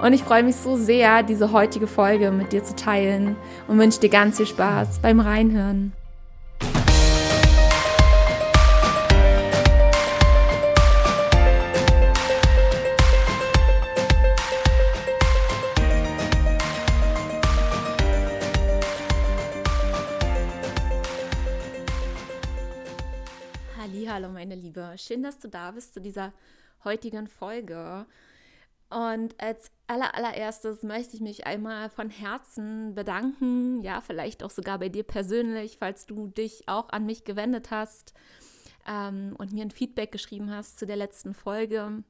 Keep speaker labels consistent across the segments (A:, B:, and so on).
A: Und ich freue mich so sehr, diese heutige Folge mit dir zu teilen und wünsche dir ganz viel Spaß beim Reinhören. Hallo meine Liebe, schön, dass du da bist zu dieser heutigen Folge. Und als aller, allererstes möchte ich mich einmal von Herzen bedanken, ja, vielleicht auch sogar bei dir persönlich, falls du dich auch an mich gewendet hast ähm, und mir ein Feedback geschrieben hast zu der letzten Folge,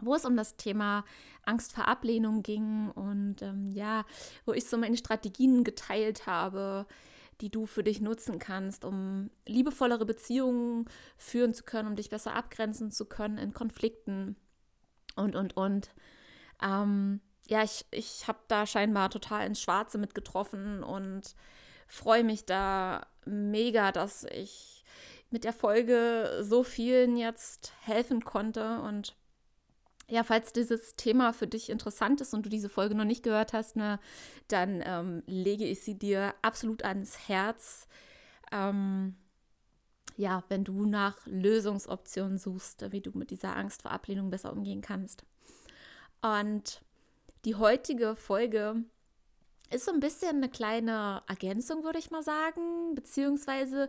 A: wo es um das Thema Angst vor Ablehnung ging und ähm, ja, wo ich so meine Strategien geteilt habe, die du für dich nutzen kannst, um liebevollere Beziehungen führen zu können, um dich besser abgrenzen zu können in Konflikten und, und, und. Ähm, ja, ich, ich habe da scheinbar total ins Schwarze mit getroffen und freue mich da mega, dass ich mit der Folge so vielen jetzt helfen konnte. Und ja, falls dieses Thema für dich interessant ist und du diese Folge noch nicht gehört hast, ne, dann ähm, lege ich sie dir absolut ans Herz. Ähm, ja, wenn du nach Lösungsoptionen suchst, wie du mit dieser Angst vor Ablehnung besser umgehen kannst. Und die heutige Folge ist so ein bisschen eine kleine Ergänzung, würde ich mal sagen, beziehungsweise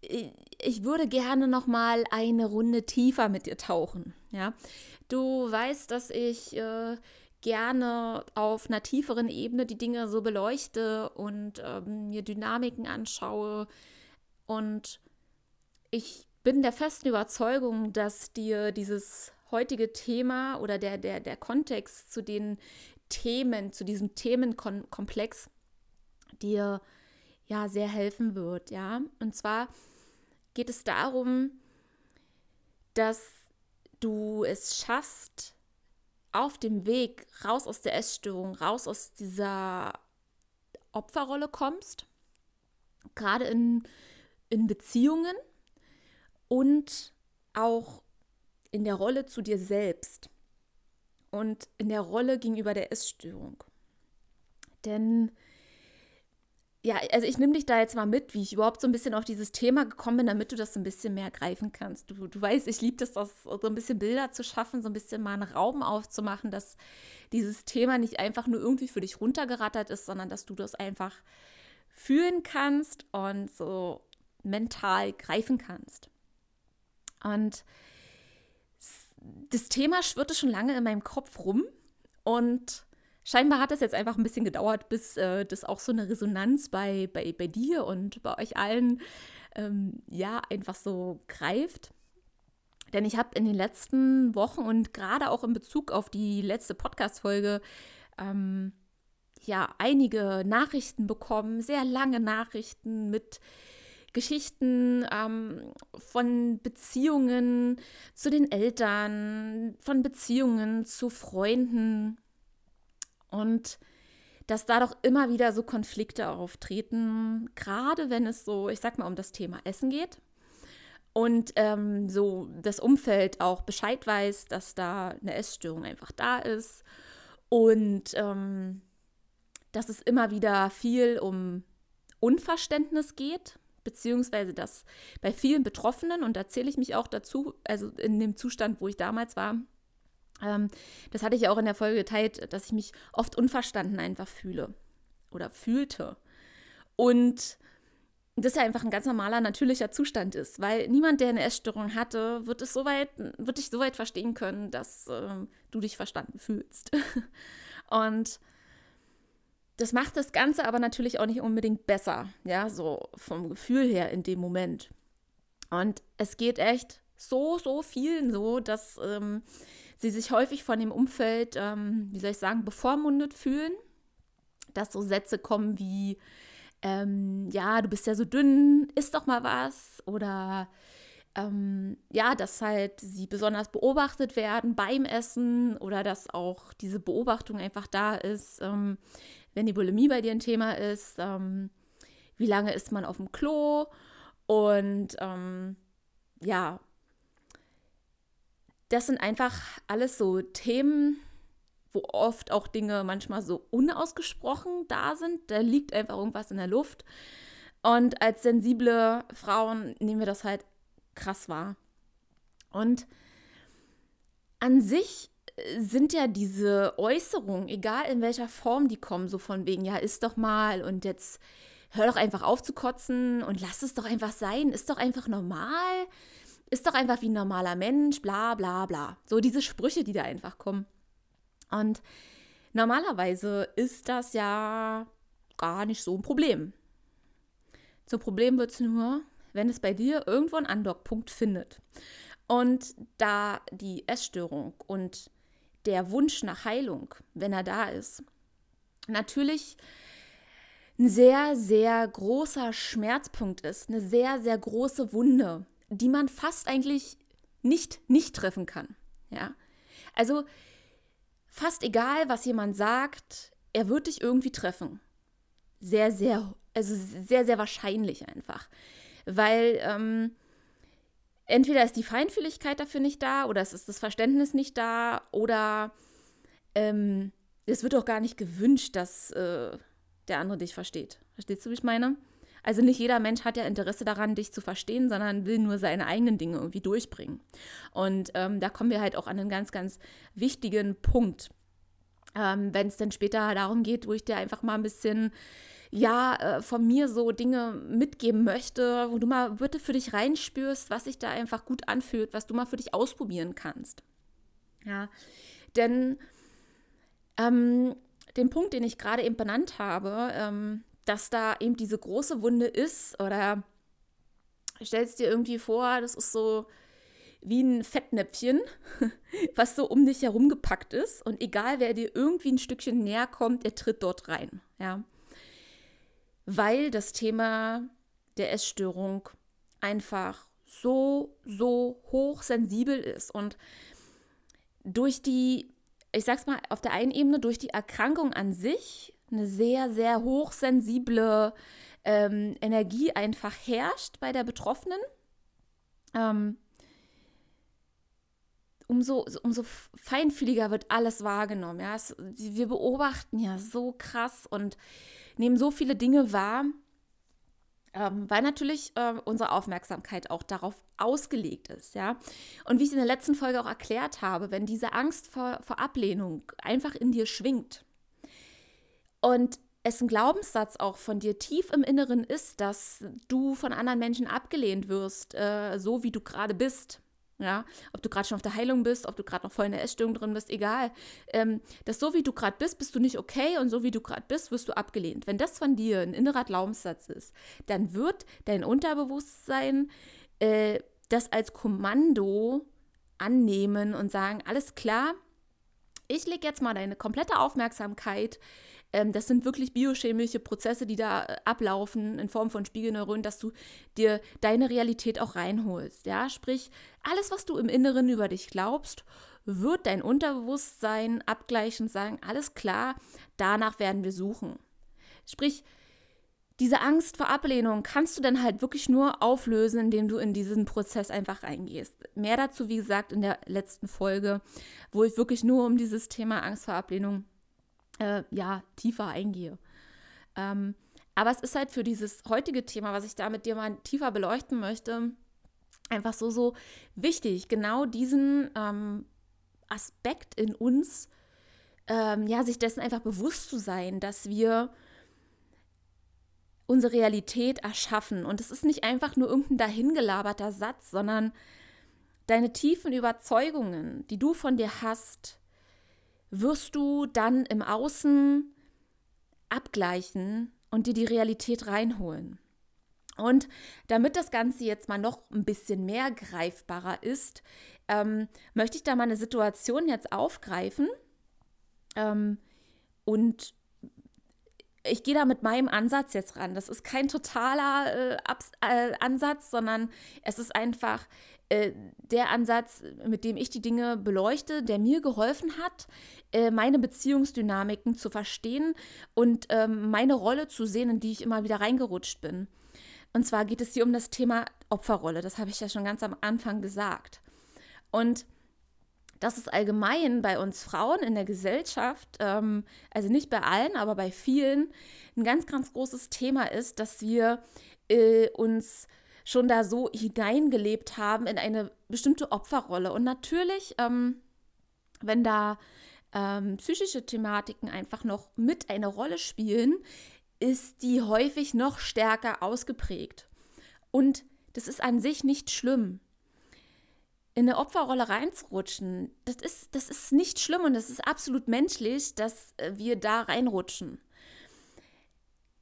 A: ich würde gerne noch mal eine Runde tiefer mit dir tauchen. Ja, du weißt, dass ich äh, gerne auf einer tieferen Ebene die Dinge so beleuchte und ähm, mir Dynamiken anschaue und ich bin der festen Überzeugung, dass dir dieses heutige Thema oder der, der, der Kontext zu den Themen, zu diesem Themenkomplex dir ja sehr helfen wird, ja. Und zwar geht es darum, dass du es schaffst, auf dem Weg raus aus der Essstörung, raus aus dieser Opferrolle kommst, gerade in, in Beziehungen, und auch in der Rolle zu dir selbst und in der Rolle gegenüber der Essstörung. Denn ja, also ich nehme dich da jetzt mal mit, wie ich überhaupt so ein bisschen auf dieses Thema gekommen bin, damit du das so ein bisschen mehr greifen kannst. Du, du weißt, ich liebe das, das, so ein bisschen Bilder zu schaffen, so ein bisschen mal einen Raum aufzumachen, dass dieses Thema nicht einfach nur irgendwie für dich runtergerattert ist, sondern dass du das einfach fühlen kannst und so mental greifen kannst. Und das Thema schwirrte schon lange in meinem Kopf rum und scheinbar hat es jetzt einfach ein bisschen gedauert, bis äh, das auch so eine Resonanz bei, bei, bei dir und bei euch allen ähm, ja einfach so greift. Denn ich habe in den letzten Wochen und gerade auch in Bezug auf die letzte Podcast-Folge ähm, ja einige Nachrichten bekommen, sehr lange Nachrichten mit Geschichten ähm, von Beziehungen zu den Eltern, von Beziehungen zu Freunden. Und dass da doch immer wieder so Konflikte auftreten, gerade wenn es so, ich sag mal, um das Thema Essen geht. Und ähm, so das Umfeld auch Bescheid weiß, dass da eine Essstörung einfach da ist. Und ähm, dass es immer wieder viel um Unverständnis geht beziehungsweise dass bei vielen Betroffenen, und da zähle ich mich auch dazu, also in dem Zustand, wo ich damals war, ähm, das hatte ich ja auch in der Folge geteilt, dass ich mich oft unverstanden einfach fühle oder fühlte. Und das ja einfach ein ganz normaler, natürlicher Zustand ist, weil niemand, der eine Essstörung hatte, wird es soweit, wird dich soweit verstehen können, dass äh, du dich verstanden fühlst. und das macht das Ganze aber natürlich auch nicht unbedingt besser, ja, so vom Gefühl her in dem Moment. Und es geht echt so, so vielen so, dass ähm, sie sich häufig von dem Umfeld, ähm, wie soll ich sagen, bevormundet fühlen, dass so Sätze kommen wie, ähm, ja, du bist ja so dünn, isst doch mal was. Oder ähm, ja, dass halt sie besonders beobachtet werden beim Essen oder dass auch diese Beobachtung einfach da ist, ähm, wenn die Bulimie bei dir ein Thema ist. Ähm, wie lange ist man auf dem Klo? Und ähm, ja, das sind einfach alles so Themen, wo oft auch Dinge manchmal so unausgesprochen da sind. Da liegt einfach irgendwas in der Luft. Und als sensible Frauen nehmen wir das halt krass wahr. Und an sich sind ja diese Äußerungen, egal in welcher Form die kommen, so von wegen, ja, ist doch mal und jetzt hör doch einfach auf zu kotzen und lass es doch einfach sein, ist doch einfach normal, ist doch einfach wie ein normaler Mensch, bla bla bla. So diese Sprüche, die da einfach kommen. Und normalerweise ist das ja gar nicht so ein Problem. Zum Problem wird es nur, wenn es bei dir irgendwo einen Andockpunkt findet. Und da die Essstörung und der Wunsch nach Heilung, wenn er da ist, natürlich ein sehr, sehr großer Schmerzpunkt ist, eine sehr, sehr große Wunde, die man fast eigentlich nicht nicht treffen kann. Ja, also fast egal, was jemand sagt, er wird dich irgendwie treffen. Sehr, sehr, also sehr, sehr wahrscheinlich einfach, weil ähm, entweder ist die Feinfühligkeit dafür nicht da oder es ist das Verständnis nicht da oder ähm, es wird auch gar nicht gewünscht, dass äh, der andere dich versteht. Verstehst du, wie ich meine? Also nicht jeder Mensch hat ja Interesse daran, dich zu verstehen, sondern will nur seine eigenen Dinge irgendwie durchbringen. Und ähm, da kommen wir halt auch an einen ganz, ganz wichtigen Punkt. Ähm, Wenn es dann später darum geht, wo ich dir einfach mal ein bisschen ja, äh, von mir so Dinge mitgeben möchte, wo du mal bitte für dich reinspürst, was sich da einfach gut anfühlt, was du mal für dich ausprobieren kannst. Ja, denn ähm, den Punkt, den ich gerade eben benannt habe, ähm, dass da eben diese große Wunde ist oder stellst dir irgendwie vor, das ist so wie ein Fettnäpfchen, was so um dich herum gepackt ist und egal wer dir irgendwie ein Stückchen näher kommt, er tritt dort rein, ja weil das Thema der Essstörung einfach so, so hochsensibel ist. Und durch die, ich sag's mal, auf der einen Ebene, durch die Erkrankung an sich eine sehr, sehr hochsensible ähm, Energie einfach herrscht bei der Betroffenen. Ähm, umso, umso feinfühliger wird alles wahrgenommen. Ja? Es, wir beobachten ja so krass und nehmen so viele Dinge wahr, ähm, weil natürlich äh, unsere Aufmerksamkeit auch darauf ausgelegt ist, ja. Und wie ich in der letzten Folge auch erklärt habe, wenn diese Angst vor, vor Ablehnung einfach in dir schwingt und es ein Glaubenssatz auch von dir tief im Inneren ist, dass du von anderen Menschen abgelehnt wirst, äh, so wie du gerade bist, ja, ob du gerade schon auf der Heilung bist, ob du gerade noch voll in der Essstörung drin bist, egal. Ähm, dass so wie du gerade bist, bist du nicht okay und so wie du gerade bist, wirst du abgelehnt. Wenn das von dir ein innerer Glaubenssatz ist, dann wird dein Unterbewusstsein äh, das als Kommando annehmen und sagen, alles klar, ich lege jetzt mal deine komplette Aufmerksamkeit ähm, das sind wirklich biochemische Prozesse, die da äh, ablaufen in Form von Spiegelneuronen, dass du dir deine Realität auch reinholst. Ja, sprich, alles, was du im Inneren über dich glaubst, wird dein Unterbewusstsein abgleichen sagen, alles klar, danach werden wir suchen. Sprich, diese Angst vor Ablehnung kannst du dann halt wirklich nur auflösen, indem du in diesen Prozess einfach reingehst. Mehr dazu, wie gesagt, in der letzten Folge, wo ich wirklich nur um dieses Thema Angst vor Ablehnung äh, ja, tiefer eingehe. Ähm, aber es ist halt für dieses heutige Thema, was ich da mit dir mal tiefer beleuchten möchte, einfach so, so wichtig, genau diesen ähm, Aspekt in uns, ähm, ja, sich dessen einfach bewusst zu sein, dass wir unsere Realität erschaffen. Und es ist nicht einfach nur irgendein dahingelaberter Satz, sondern deine tiefen Überzeugungen, die du von dir hast, wirst du dann im Außen abgleichen und dir die Realität reinholen. Und damit das Ganze jetzt mal noch ein bisschen mehr greifbarer ist, ähm, möchte ich da mal eine Situation jetzt aufgreifen ähm, und ich gehe da mit meinem Ansatz jetzt ran. Das ist kein totaler äh, Abs äh, Ansatz, sondern es ist einfach äh, der Ansatz, mit dem ich die Dinge beleuchte, der mir geholfen hat, äh, meine Beziehungsdynamiken zu verstehen und ähm, meine Rolle zu sehen, in die ich immer wieder reingerutscht bin. Und zwar geht es hier um das Thema Opferrolle. Das habe ich ja schon ganz am Anfang gesagt. Und dass es allgemein bei uns Frauen in der Gesellschaft, ähm, also nicht bei allen, aber bei vielen, ein ganz, ganz großes Thema ist, dass wir äh, uns schon da so hineingelebt haben in eine bestimmte Opferrolle. Und natürlich, ähm, wenn da ähm, psychische Thematiken einfach noch mit eine Rolle spielen, ist die häufig noch stärker ausgeprägt. Und das ist an sich nicht schlimm in eine Opferrolle reinzurutschen, das ist, das ist nicht schlimm und das ist absolut menschlich, dass äh, wir da reinrutschen.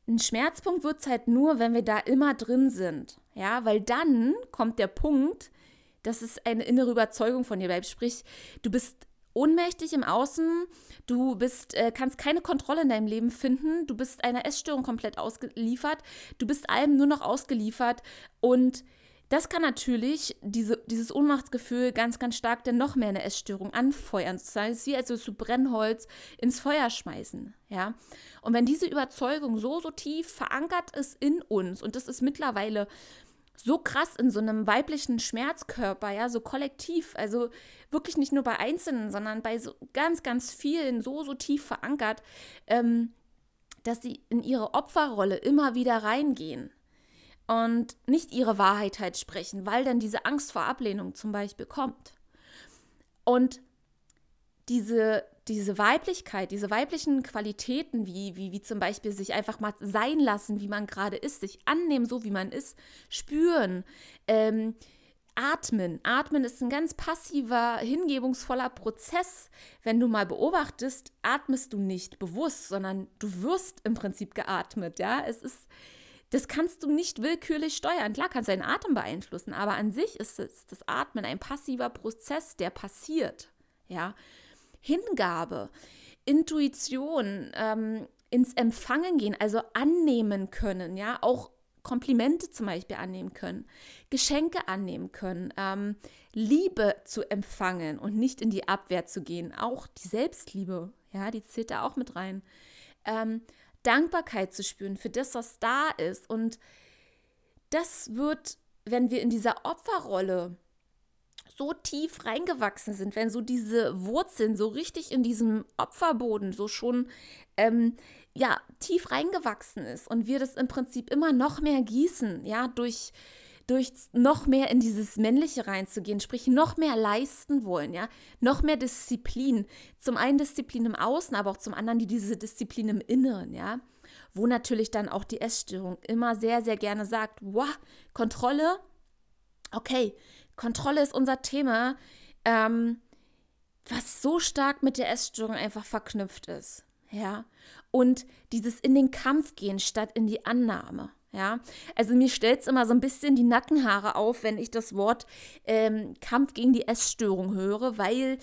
A: Ein Schmerzpunkt wird es halt nur, wenn wir da immer drin sind. Ja, weil dann kommt der Punkt, dass es eine innere Überzeugung von dir bleibt. Sprich, du bist ohnmächtig im Außen, du bist, äh, kannst keine Kontrolle in deinem Leben finden, du bist einer Essstörung komplett ausgeliefert, du bist allem nur noch ausgeliefert und das kann natürlich diese, dieses Ohnmachtsgefühl ganz, ganz stark dann noch mehr eine Essstörung anfeuern. Das heißt, wie als würdest du Brennholz ins Feuer schmeißen. Ja? Und wenn diese Überzeugung so, so tief verankert ist in uns, und das ist mittlerweile so krass in so einem weiblichen Schmerzkörper, ja, so kollektiv, also wirklich nicht nur bei Einzelnen, sondern bei so ganz, ganz vielen so, so tief verankert, ähm, dass sie in ihre Opferrolle immer wieder reingehen und nicht ihre Wahrheit halt sprechen, weil dann diese Angst vor Ablehnung zum Beispiel kommt. Und diese, diese Weiblichkeit, diese weiblichen Qualitäten, wie, wie, wie zum Beispiel sich einfach mal sein lassen, wie man gerade ist, sich annehmen, so wie man ist, spüren, ähm, atmen. Atmen ist ein ganz passiver, hingebungsvoller Prozess. Wenn du mal beobachtest, atmest du nicht bewusst, sondern du wirst im Prinzip geatmet. Ja, es ist das kannst du nicht willkürlich steuern. Klar kannst du deinen Atem beeinflussen, aber an sich ist es, das Atmen ein passiver Prozess, der passiert. Ja, Hingabe, Intuition, ähm, ins Empfangen gehen, also annehmen können, ja, auch Komplimente zum Beispiel annehmen können, Geschenke annehmen können, ähm, Liebe zu empfangen und nicht in die Abwehr zu gehen. Auch die Selbstliebe, ja, die zählt da auch mit rein. Ähm, Dankbarkeit zu spüren für das, was da ist. Und das wird, wenn wir in dieser Opferrolle so tief reingewachsen sind, wenn so diese Wurzeln so richtig in diesem Opferboden so schon ähm, ja tief reingewachsen ist und wir das im Prinzip immer noch mehr gießen, ja durch durch noch mehr in dieses Männliche reinzugehen, sprich noch mehr leisten wollen, ja, noch mehr Disziplin. Zum einen Disziplin im Außen, aber auch zum anderen die, diese Disziplin im Inneren, ja. Wo natürlich dann auch die Essstörung immer sehr, sehr gerne sagt, wow, Kontrolle, okay, Kontrolle ist unser Thema, ähm, was so stark mit der Essstörung einfach verknüpft ist, ja. Und dieses in den Kampf gehen statt in die Annahme. Ja, also mir stellt es immer so ein bisschen die Nackenhaare auf, wenn ich das Wort ähm, Kampf gegen die Essstörung höre, weil,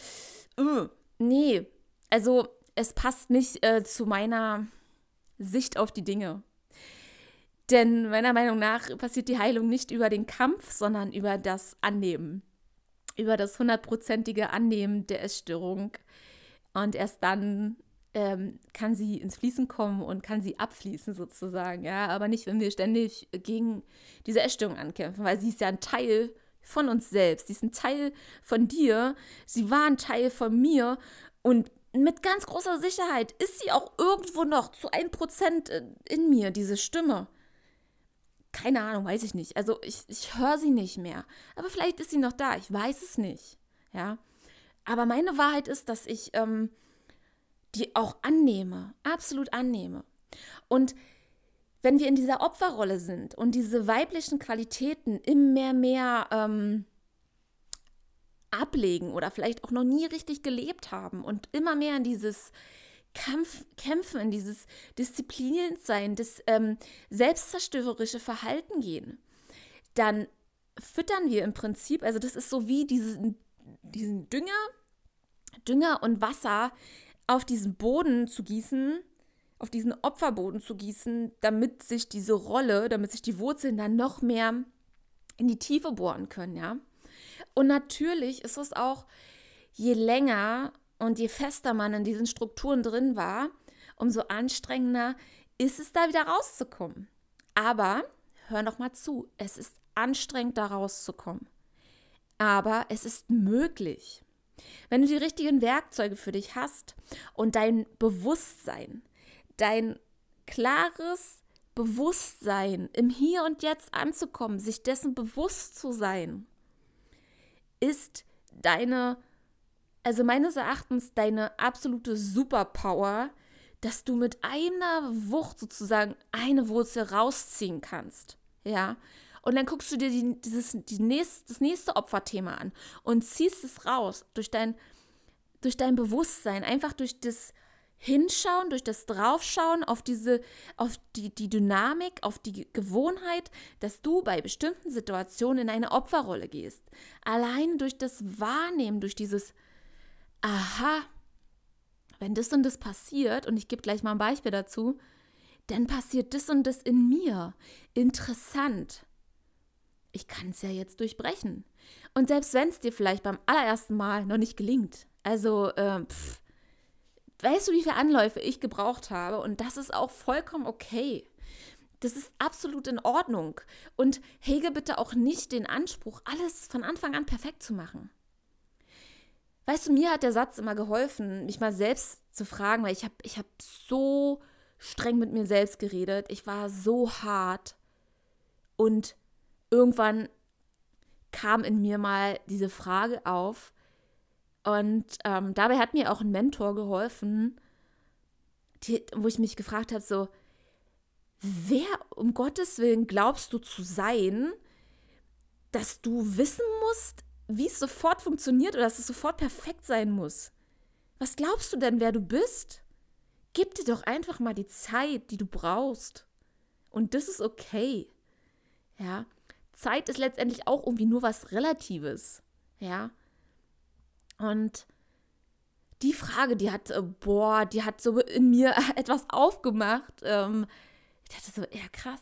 A: äh, nee, also es passt nicht äh, zu meiner Sicht auf die Dinge. Denn meiner Meinung nach passiert die Heilung nicht über den Kampf, sondern über das Annehmen. Über das hundertprozentige Annehmen der Essstörung. Und erst dann ähm, kann sie ins Fließen kommen und kann sie abfließen sozusagen, ja, aber nicht, wenn wir ständig gegen diese Essstörung ankämpfen, weil sie ist ja ein Teil von uns selbst, sie ist ein Teil von dir, sie war ein Teil von mir und mit ganz großer Sicherheit ist sie auch irgendwo noch zu ein Prozent in mir, diese Stimme. Keine Ahnung, weiß ich nicht. Also ich, ich höre sie nicht mehr. Aber vielleicht ist sie noch da, ich weiß es nicht. Ja. Aber meine Wahrheit ist, dass ich ähm, die auch annehme, absolut annehme. Und wenn wir in dieser Opferrolle sind und diese weiblichen Qualitäten immer mehr ähm, ablegen oder vielleicht auch noch nie richtig gelebt haben und immer mehr in dieses Kampf, Kämpfen, in dieses disziplinierend sein, das ähm, selbstzerstörerische Verhalten gehen, dann füttern wir im Prinzip, also das ist so wie diesen, diesen Dünger, Dünger und Wasser auf diesen Boden zu gießen, auf diesen Opferboden zu gießen, damit sich diese Rolle, damit sich die Wurzeln dann noch mehr in die Tiefe bohren können, ja. Und natürlich ist es auch, je länger und je fester man in diesen Strukturen drin war, umso anstrengender ist es da wieder rauszukommen. Aber hör noch mal zu, es ist anstrengend da rauszukommen. Aber es ist möglich. Wenn du die richtigen Werkzeuge für dich hast und dein Bewusstsein, dein klares Bewusstsein im Hier und Jetzt anzukommen, sich dessen bewusst zu sein, ist deine, also meines Erachtens deine absolute Superpower, dass du mit einer Wucht sozusagen eine Wurzel rausziehen kannst. Ja. Und dann guckst du dir die, dieses, die nächst, das nächste Opferthema an und ziehst es raus durch dein, durch dein Bewusstsein, einfach durch das Hinschauen, durch das Draufschauen auf diese, auf die, die Dynamik, auf die Gewohnheit, dass du bei bestimmten Situationen in eine Opferrolle gehst. Allein durch das Wahrnehmen, durch dieses Aha, wenn das und das passiert, und ich gebe gleich mal ein Beispiel dazu, dann passiert das und das in mir. Interessant. Ich kann es ja jetzt durchbrechen. Und selbst wenn es dir vielleicht beim allerersten Mal noch nicht gelingt, also, äh, pff, weißt du, wie viele Anläufe ich gebraucht habe? Und das ist auch vollkommen okay. Das ist absolut in Ordnung. Und hege bitte auch nicht den Anspruch, alles von Anfang an perfekt zu machen. Weißt du, mir hat der Satz immer geholfen, mich mal selbst zu fragen, weil ich habe ich hab so streng mit mir selbst geredet. Ich war so hart. Und irgendwann kam in mir mal diese Frage auf. Und ähm, dabei hat mir auch ein Mentor geholfen, die, wo ich mich gefragt habe, so, wer um Gottes Willen glaubst du zu sein, dass du wissen musst, wie es sofort funktioniert oder dass es sofort perfekt sein muss. Was glaubst du denn, wer du bist? Gib dir doch einfach mal die Zeit, die du brauchst. Und das ist okay. Ja. Zeit ist letztendlich auch irgendwie nur was Relatives. Ja. Und die Frage, die hat, äh, boah, die hat so in mir etwas aufgemacht. Ähm, ich dachte so, ja krass.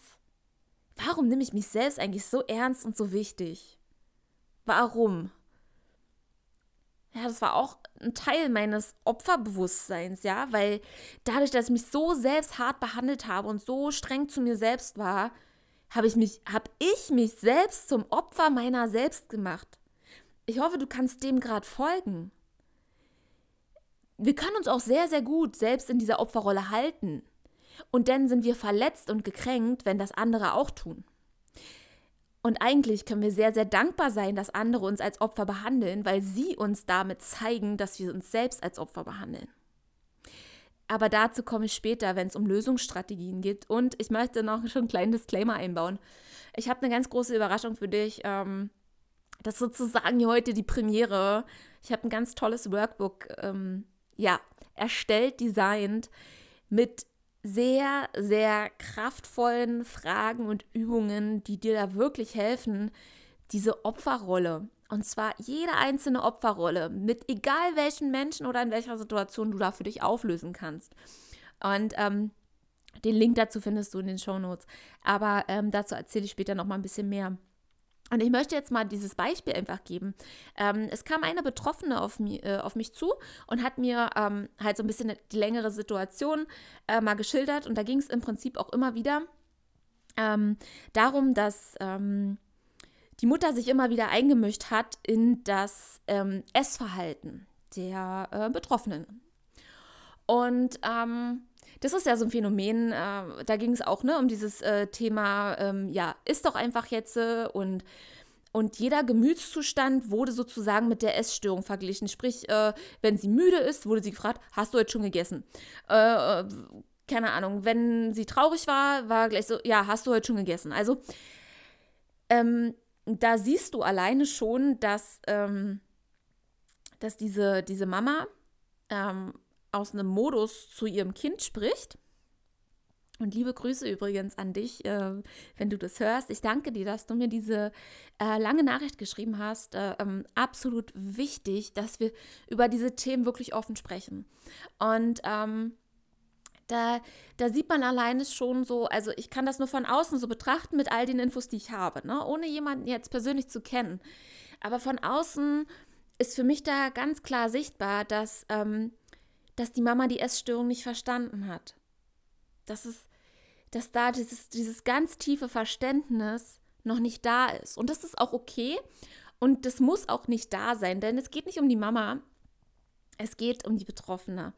A: Warum nehme ich mich selbst eigentlich so ernst und so wichtig? Warum? Ja, das war auch ein Teil meines Opferbewusstseins, ja, weil dadurch, dass ich mich so selbst hart behandelt habe und so streng zu mir selbst war, habe ich mich, habe ich mich selbst zum Opfer meiner selbst gemacht. Ich hoffe, du kannst dem gerade folgen. Wir können uns auch sehr, sehr gut selbst in dieser Opferrolle halten. Und dann sind wir verletzt und gekränkt, wenn das andere auch tun. Und eigentlich können wir sehr, sehr dankbar sein, dass andere uns als Opfer behandeln, weil sie uns damit zeigen, dass wir uns selbst als Opfer behandeln. Aber dazu komme ich später, wenn es um Lösungsstrategien geht. Und ich möchte noch schon einen kleinen Disclaimer einbauen. Ich habe eine ganz große Überraschung für dich. Ähm, das ist sozusagen heute die Premiere. Ich habe ein ganz tolles Workbook ähm, ja, erstellt, designt mit sehr, sehr kraftvollen Fragen und Übungen, die dir da wirklich helfen, diese Opferrolle, und zwar jede einzelne Opferrolle, mit egal welchen Menschen oder in welcher Situation du da für dich auflösen kannst. Und ähm, den Link dazu findest du in den Show Notes. Aber ähm, dazu erzähle ich später noch mal ein bisschen mehr. Und ich möchte jetzt mal dieses Beispiel einfach geben. Ähm, es kam eine Betroffene auf, mi, äh, auf mich zu und hat mir ähm, halt so ein bisschen die längere Situation äh, mal geschildert. Und da ging es im Prinzip auch immer wieder ähm, darum, dass ähm, die Mutter sich immer wieder eingemischt hat in das ähm, Essverhalten der äh, Betroffenen. Und ähm, das ist ja so ein Phänomen, äh, da ging es auch ne, um dieses äh, Thema, ähm, ja, ist doch einfach jetzt äh, und und jeder Gemütszustand wurde sozusagen mit der Essstörung verglichen. Sprich, äh, wenn sie müde ist, wurde sie gefragt, hast du heute schon gegessen? Äh, keine Ahnung, wenn sie traurig war, war gleich so, ja, hast du heute schon gegessen? Also, ähm, da siehst du alleine schon, dass, ähm, dass diese, diese Mama ähm, aus einem Modus zu ihrem Kind spricht. Und liebe Grüße übrigens an dich, äh, wenn du das hörst. Ich danke dir, dass du mir diese äh, lange Nachricht geschrieben hast. Äh, ähm, absolut wichtig, dass wir über diese Themen wirklich offen sprechen. Und ähm, da, da sieht man alleine schon so, also ich kann das nur von außen so betrachten mit all den Infos, die ich habe, ne? ohne jemanden jetzt persönlich zu kennen. Aber von außen ist für mich da ganz klar sichtbar, dass, ähm, dass die Mama die Essstörung nicht verstanden hat. Dass es, dass da dieses, dieses ganz tiefe Verständnis noch nicht da ist. Und das ist auch okay. Und das muss auch nicht da sein, denn es geht nicht um die Mama, es geht um die Betroffene.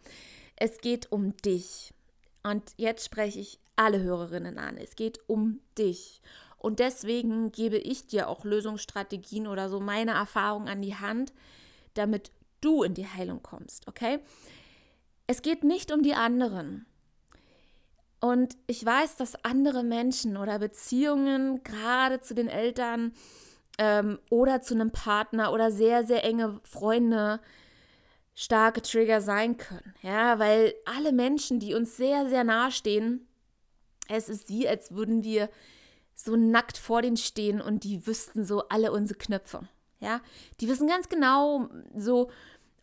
A: Es geht um dich. Und jetzt spreche ich alle Hörerinnen an. Es geht um dich. Und deswegen gebe ich dir auch Lösungsstrategien oder so meine Erfahrungen an die Hand, damit du in die Heilung kommst, okay? Es geht nicht um die anderen. Und ich weiß, dass andere Menschen oder Beziehungen, gerade zu den Eltern ähm, oder zu einem Partner oder sehr, sehr enge Freunde, starke Trigger sein können. Ja, weil alle Menschen, die uns sehr, sehr nahe stehen, es ist wie, als würden wir so nackt vor denen stehen und die wüssten so alle unsere Knöpfe. Ja, die wissen ganz genau, so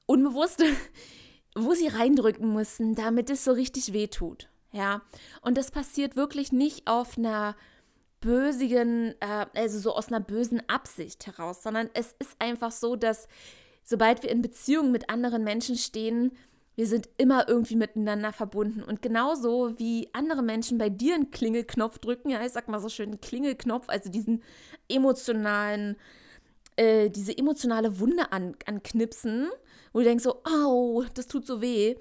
A: unbewusst, wo sie reindrücken müssen, damit es so richtig wehtut. Ja, und das passiert wirklich nicht auf einer bösigen, äh, also so aus einer bösen Absicht heraus, sondern es ist einfach so, dass sobald wir in Beziehung mit anderen Menschen stehen, wir sind immer irgendwie miteinander verbunden. Und genauso wie andere Menschen bei dir einen Klingelknopf drücken, ja, ich sag mal so schön, einen Klingelknopf, also diesen emotionalen, äh, diese emotionale Wunde an, anknipsen, wo du denkst so, au, das tut so weh.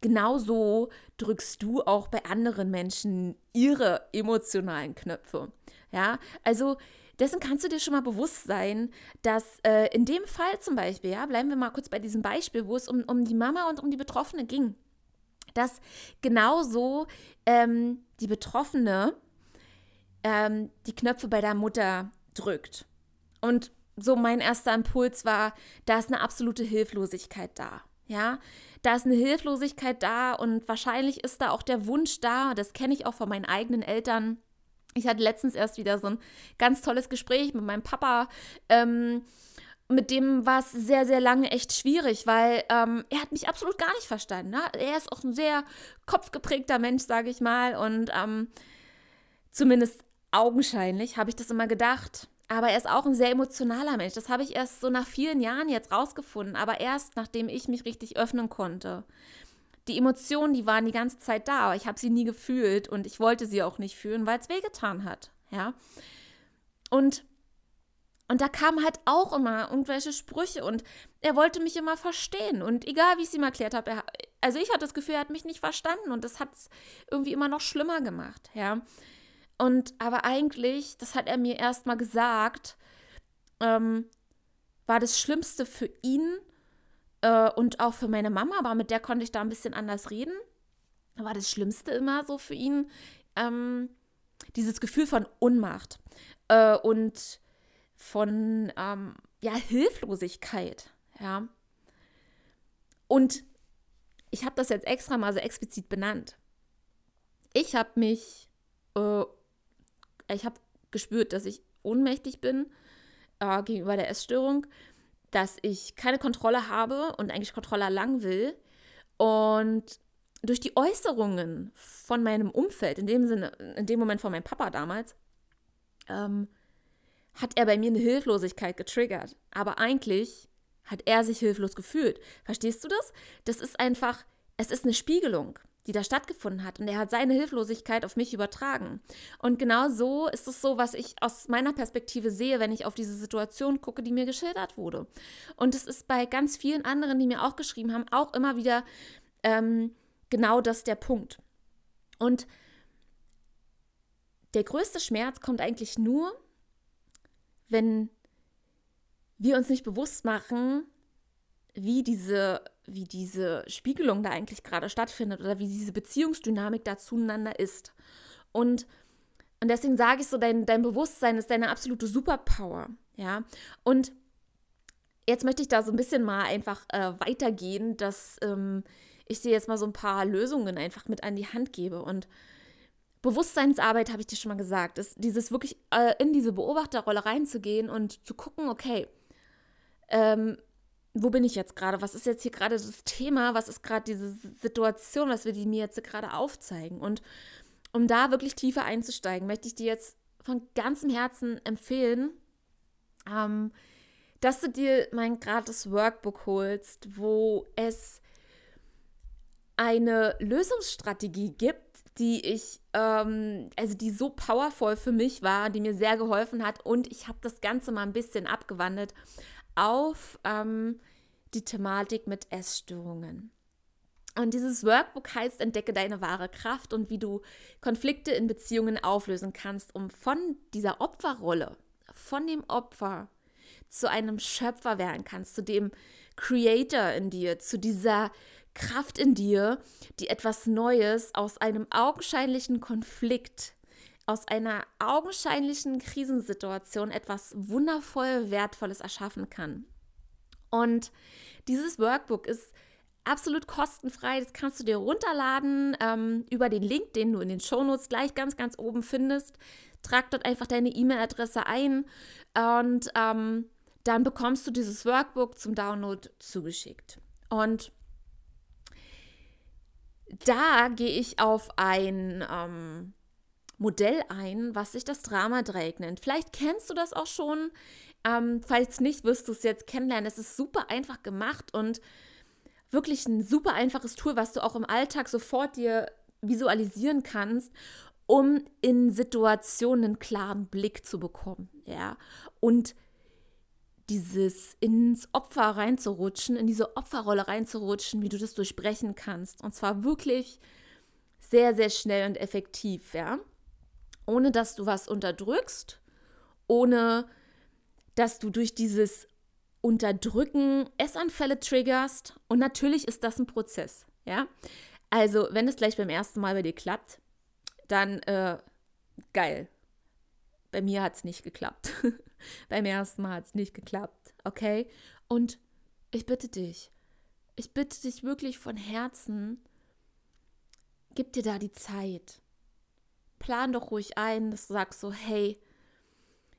A: Genauso drückst du auch bei anderen Menschen ihre emotionalen Knöpfe. Ja, also dessen kannst du dir schon mal bewusst sein, dass äh, in dem Fall zum Beispiel, ja, bleiben wir mal kurz bei diesem Beispiel, wo es um, um die Mama und um die Betroffene ging, dass genauso ähm, die Betroffene ähm, die Knöpfe bei der Mutter drückt. Und so mein erster Impuls war, da ist eine absolute Hilflosigkeit da. Ja, da ist eine Hilflosigkeit da und wahrscheinlich ist da auch der Wunsch da, das kenne ich auch von meinen eigenen Eltern, ich hatte letztens erst wieder so ein ganz tolles Gespräch mit meinem Papa. Ähm, mit dem war es sehr, sehr lange echt schwierig, weil ähm, er hat mich absolut gar nicht verstanden. Ne? Er ist auch ein sehr kopfgeprägter Mensch, sage ich mal. Und ähm, zumindest augenscheinlich habe ich das immer gedacht. Aber er ist auch ein sehr emotionaler Mensch. Das habe ich erst so nach vielen Jahren jetzt rausgefunden. Aber erst nachdem ich mich richtig öffnen konnte die Emotionen, die waren die ganze Zeit da, aber ich habe sie nie gefühlt und ich wollte sie auch nicht fühlen, weil es wehgetan hat, ja. Und und da kamen halt auch immer irgendwelche Sprüche und er wollte mich immer verstehen. Und egal, wie ich es ihm erklärt habe, also ich hatte das Gefühl, er hat mich nicht verstanden und das hat es irgendwie immer noch schlimmer gemacht, ja. Und aber eigentlich, das hat er mir erst mal gesagt, ähm, war das Schlimmste für ihn, äh, und auch für meine Mama, aber mit der konnte ich da ein bisschen anders reden. War das Schlimmste immer so für ihn ähm, dieses Gefühl von Unmacht äh, und von ähm, ja, Hilflosigkeit. Ja. Und ich habe das jetzt extra mal so explizit benannt. Ich habe mich, äh, ich habe gespürt, dass ich ohnmächtig bin äh, gegenüber der Essstörung dass ich keine Kontrolle habe und eigentlich Kontrolle erlangen will. Und durch die Äußerungen von meinem Umfeld, in dem Sinne, in dem Moment von meinem Papa damals, ähm, hat er bei mir eine Hilflosigkeit getriggert. Aber eigentlich hat er sich hilflos gefühlt. Verstehst du das? Das ist einfach, es ist eine Spiegelung die da stattgefunden hat. Und er hat seine Hilflosigkeit auf mich übertragen. Und genau so ist es so, was ich aus meiner Perspektive sehe, wenn ich auf diese Situation gucke, die mir geschildert wurde. Und es ist bei ganz vielen anderen, die mir auch geschrieben haben, auch immer wieder ähm, genau das der Punkt. Und der größte Schmerz kommt eigentlich nur, wenn wir uns nicht bewusst machen, wie diese, wie diese Spiegelung da eigentlich gerade stattfindet oder wie diese Beziehungsdynamik da zueinander ist. Und, und deswegen sage ich so, dein, dein Bewusstsein ist deine absolute Superpower. Ja. Und jetzt möchte ich da so ein bisschen mal einfach äh, weitergehen, dass ähm, ich dir jetzt mal so ein paar Lösungen einfach mit an die Hand gebe. Und Bewusstseinsarbeit, habe ich dir schon mal gesagt, ist dieses wirklich äh, in diese Beobachterrolle reinzugehen und zu gucken, okay, ähm, wo bin ich jetzt gerade? Was ist jetzt hier gerade das Thema? Was ist gerade diese Situation, was wir die mir jetzt gerade aufzeigen? Und um da wirklich tiefer einzusteigen, möchte ich dir jetzt von ganzem Herzen empfehlen, ähm, dass du dir mein gratis Workbook holst, wo es eine Lösungsstrategie gibt, die ich, ähm, also die so powerful für mich war, die mir sehr geholfen hat. Und ich habe das Ganze mal ein bisschen abgewandelt auf ähm, die Thematik mit Essstörungen. Und dieses Workbook heißt Entdecke deine wahre Kraft und wie du Konflikte in Beziehungen auflösen kannst, um von dieser Opferrolle, von dem Opfer zu einem Schöpfer werden kannst, zu dem Creator in dir, zu dieser Kraft in dir, die etwas Neues aus einem augenscheinlichen Konflikt, aus einer augenscheinlichen Krisensituation etwas wundervoll Wertvolles erschaffen kann. Und dieses Workbook ist absolut kostenfrei. Das kannst du dir runterladen ähm, über den Link, den du in den Shownotes gleich ganz, ganz oben findest. Trag dort einfach deine E-Mail-Adresse ein und ähm, dann bekommst du dieses Workbook zum Download zugeschickt. Und da gehe ich auf ein ähm, Modell ein, was sich das Drama-Dreieck nennt. Vielleicht kennst du das auch schon. Ähm, falls nicht, wirst du es jetzt kennenlernen. Es ist super einfach gemacht und wirklich ein super einfaches Tool, was du auch im Alltag sofort dir visualisieren kannst, um in Situationen einen klaren Blick zu bekommen, ja, und dieses ins Opfer reinzurutschen, in diese Opferrolle reinzurutschen, wie du das durchbrechen kannst. Und zwar wirklich sehr, sehr schnell und effektiv, ja. Ohne dass du was unterdrückst, ohne dass du durch dieses Unterdrücken Essanfälle triggerst. Und natürlich ist das ein Prozess, ja. Also, wenn es gleich beim ersten Mal bei dir klappt, dann äh, geil. Bei mir hat es nicht geklappt. beim ersten Mal hat es nicht geklappt, okay? Und ich bitte dich, ich bitte dich wirklich von Herzen, gib dir da die Zeit. Plan doch ruhig ein, dass du sagst so, hey,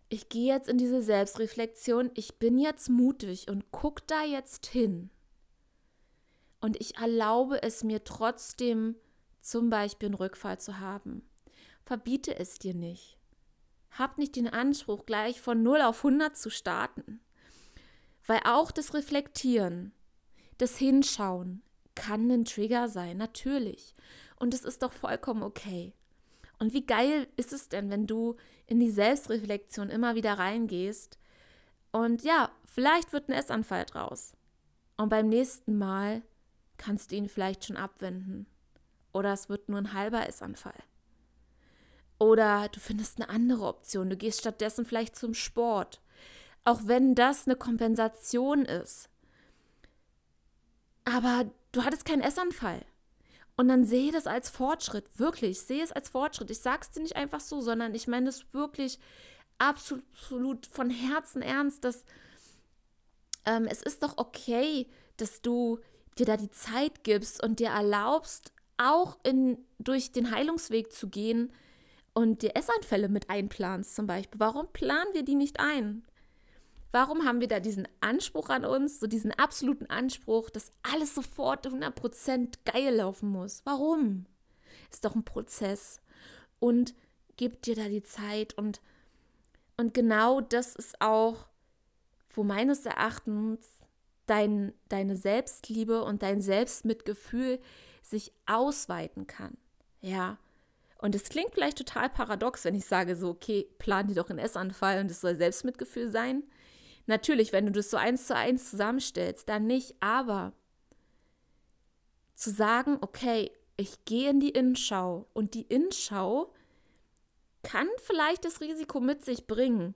A: ich gehe jetzt in diese Selbstreflexion, ich bin jetzt mutig und guck da jetzt hin. Und ich erlaube es mir trotzdem, zum Beispiel einen Rückfall zu haben. Verbiete es dir nicht. Hab nicht den Anspruch, gleich von 0 auf 100 zu starten. Weil auch das Reflektieren, das Hinschauen kann ein Trigger sein, natürlich. Und es ist doch vollkommen okay. Und wie geil ist es denn, wenn du in die Selbstreflexion immer wieder reingehst und ja, vielleicht wird ein Essanfall draus. Und beim nächsten Mal kannst du ihn vielleicht schon abwenden. Oder es wird nur ein halber Essanfall. Oder du findest eine andere Option. Du gehst stattdessen vielleicht zum Sport. Auch wenn das eine Kompensation ist. Aber du hattest keinen Essanfall. Und dann sehe das als Fortschritt, wirklich, sehe es als Fortschritt. Ich sage es dir nicht einfach so, sondern ich meine es wirklich absolut von Herzen ernst, dass ähm, es ist doch okay, dass du dir da die Zeit gibst und dir erlaubst, auch in, durch den Heilungsweg zu gehen und dir Essanfälle mit einplanst zum Beispiel. Warum planen wir die nicht ein? Warum haben wir da diesen Anspruch an uns, so diesen absoluten Anspruch, dass alles sofort 100% geil laufen muss? Warum? Ist doch ein Prozess. Und gib dir da die Zeit und, und genau das ist auch, wo meines Erachtens dein, deine Selbstliebe und dein Selbstmitgefühl sich ausweiten kann. Ja. Und es klingt vielleicht total paradox, wenn ich sage so, okay, plan dir doch einen Essanfall und es soll Selbstmitgefühl sein. Natürlich, wenn du das so eins zu eins zusammenstellst, dann nicht, aber zu sagen, okay, ich gehe in die Innenschau und die Innenschau kann vielleicht das Risiko mit sich bringen,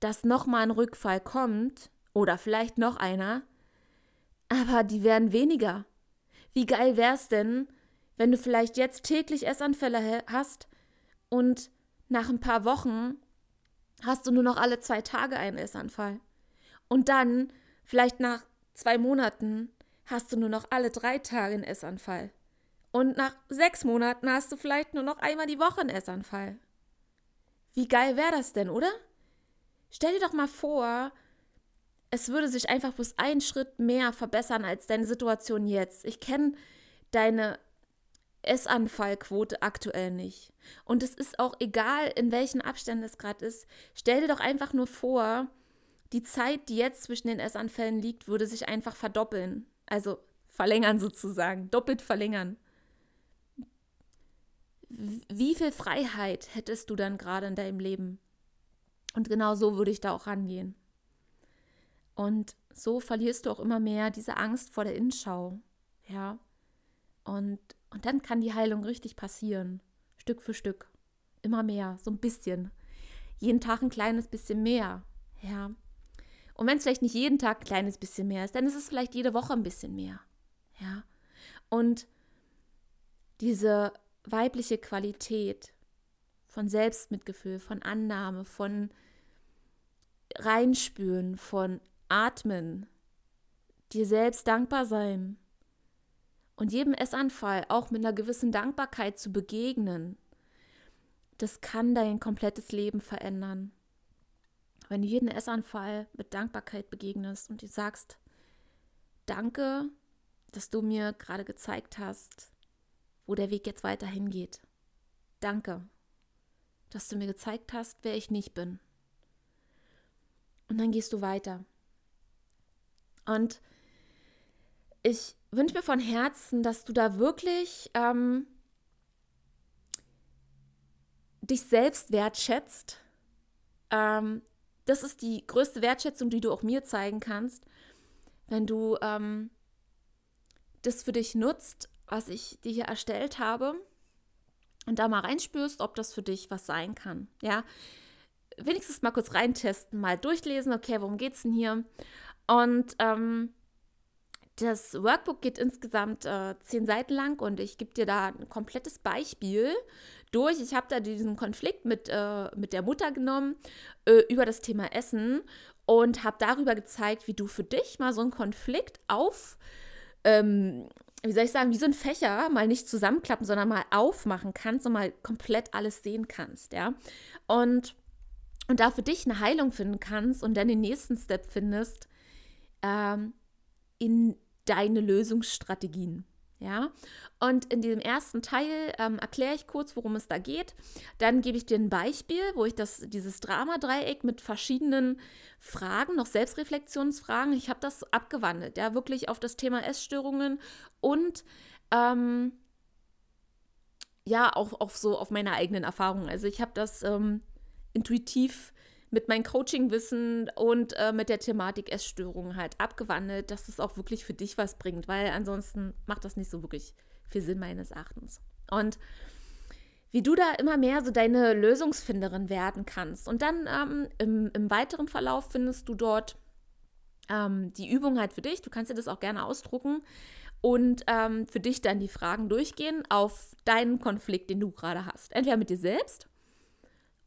A: dass nochmal ein Rückfall kommt oder vielleicht noch einer, aber die werden weniger. Wie geil wäre es denn, wenn du vielleicht jetzt täglich Essanfälle hast und nach ein paar Wochen hast du nur noch alle zwei Tage einen Essanfall? Und dann, vielleicht nach zwei Monaten, hast du nur noch alle drei Tage einen Essanfall. Und nach sechs Monaten hast du vielleicht nur noch einmal die Woche einen Essanfall. Wie geil wäre das denn, oder? Stell dir doch mal vor, es würde sich einfach bloß einen Schritt mehr verbessern als deine Situation jetzt. Ich kenne deine Essanfallquote aktuell nicht. Und es ist auch egal, in welchen Abständen es gerade ist. Stell dir doch einfach nur vor, die Zeit, die jetzt zwischen den Essanfällen liegt, würde sich einfach verdoppeln. Also verlängern sozusagen, doppelt verlängern. Wie viel Freiheit hättest du dann gerade in deinem Leben? Und genau so würde ich da auch rangehen. Und so verlierst du auch immer mehr diese Angst vor der Innenschau. Ja. Und, und dann kann die Heilung richtig passieren. Stück für Stück. Immer mehr, so ein bisschen. Jeden Tag ein kleines bisschen mehr. Ja. Und wenn es vielleicht nicht jeden Tag ein kleines bisschen mehr ist, dann ist es vielleicht jede Woche ein bisschen mehr. Ja. Und diese weibliche Qualität von Selbstmitgefühl, von Annahme, von Reinspüren, von Atmen, dir selbst dankbar sein und jedem Essanfall auch mit einer gewissen Dankbarkeit zu begegnen, das kann dein komplettes Leben verändern. Wenn du jeden Essanfall mit Dankbarkeit begegnest und dir sagst, danke, dass du mir gerade gezeigt hast, wo der Weg jetzt weiterhin geht. Danke, dass du mir gezeigt hast, wer ich nicht bin. Und dann gehst du weiter. Und ich wünsche mir von Herzen, dass du da wirklich ähm, dich selbst wertschätzt. Ähm, das ist die größte Wertschätzung, die du auch mir zeigen kannst, wenn du ähm, das für dich nutzt, was ich dir hier erstellt habe und da mal reinspürst, ob das für dich was sein kann. Ja, wenigstens mal kurz reintesten, mal durchlesen, okay, worum geht es denn hier? Und ähm, das Workbook geht insgesamt äh, zehn Seiten lang und ich gebe dir da ein komplettes Beispiel durch. Ich habe da diesen Konflikt mit, äh, mit der Mutter genommen äh, über das Thema Essen und habe darüber gezeigt, wie du für dich mal so einen Konflikt auf, ähm, wie soll ich sagen, wie so ein Fächer mal nicht zusammenklappen, sondern mal aufmachen kannst und mal komplett alles sehen kannst, ja. Und, und da für dich eine Heilung finden kannst und dann den nächsten Step findest, ähm, in deine Lösungsstrategien. Ja, und in diesem ersten Teil ähm, erkläre ich kurz, worum es da geht. Dann gebe ich dir ein Beispiel, wo ich das, dieses Drama-Dreieck mit verschiedenen Fragen, noch Selbstreflexionsfragen, ich habe das abgewandelt, ja, wirklich auf das Thema Essstörungen und ähm, ja, auch, auch so auf meine eigenen Erfahrungen. Also ich habe das ähm, intuitiv mit meinem Coaching-Wissen und äh, mit der Thematik Essstörungen halt abgewandelt, dass es auch wirklich für dich was bringt, weil ansonsten macht das nicht so wirklich viel Sinn meines Erachtens. Und wie du da immer mehr so deine Lösungsfinderin werden kannst. Und dann ähm, im, im, weiteren Verlauf findest du dort ähm, die Übung halt für dich. Du kannst dir das auch gerne ausdrucken und ähm, für dich dann die Fragen durchgehen auf deinen Konflikt, den du gerade hast. Entweder mit dir selbst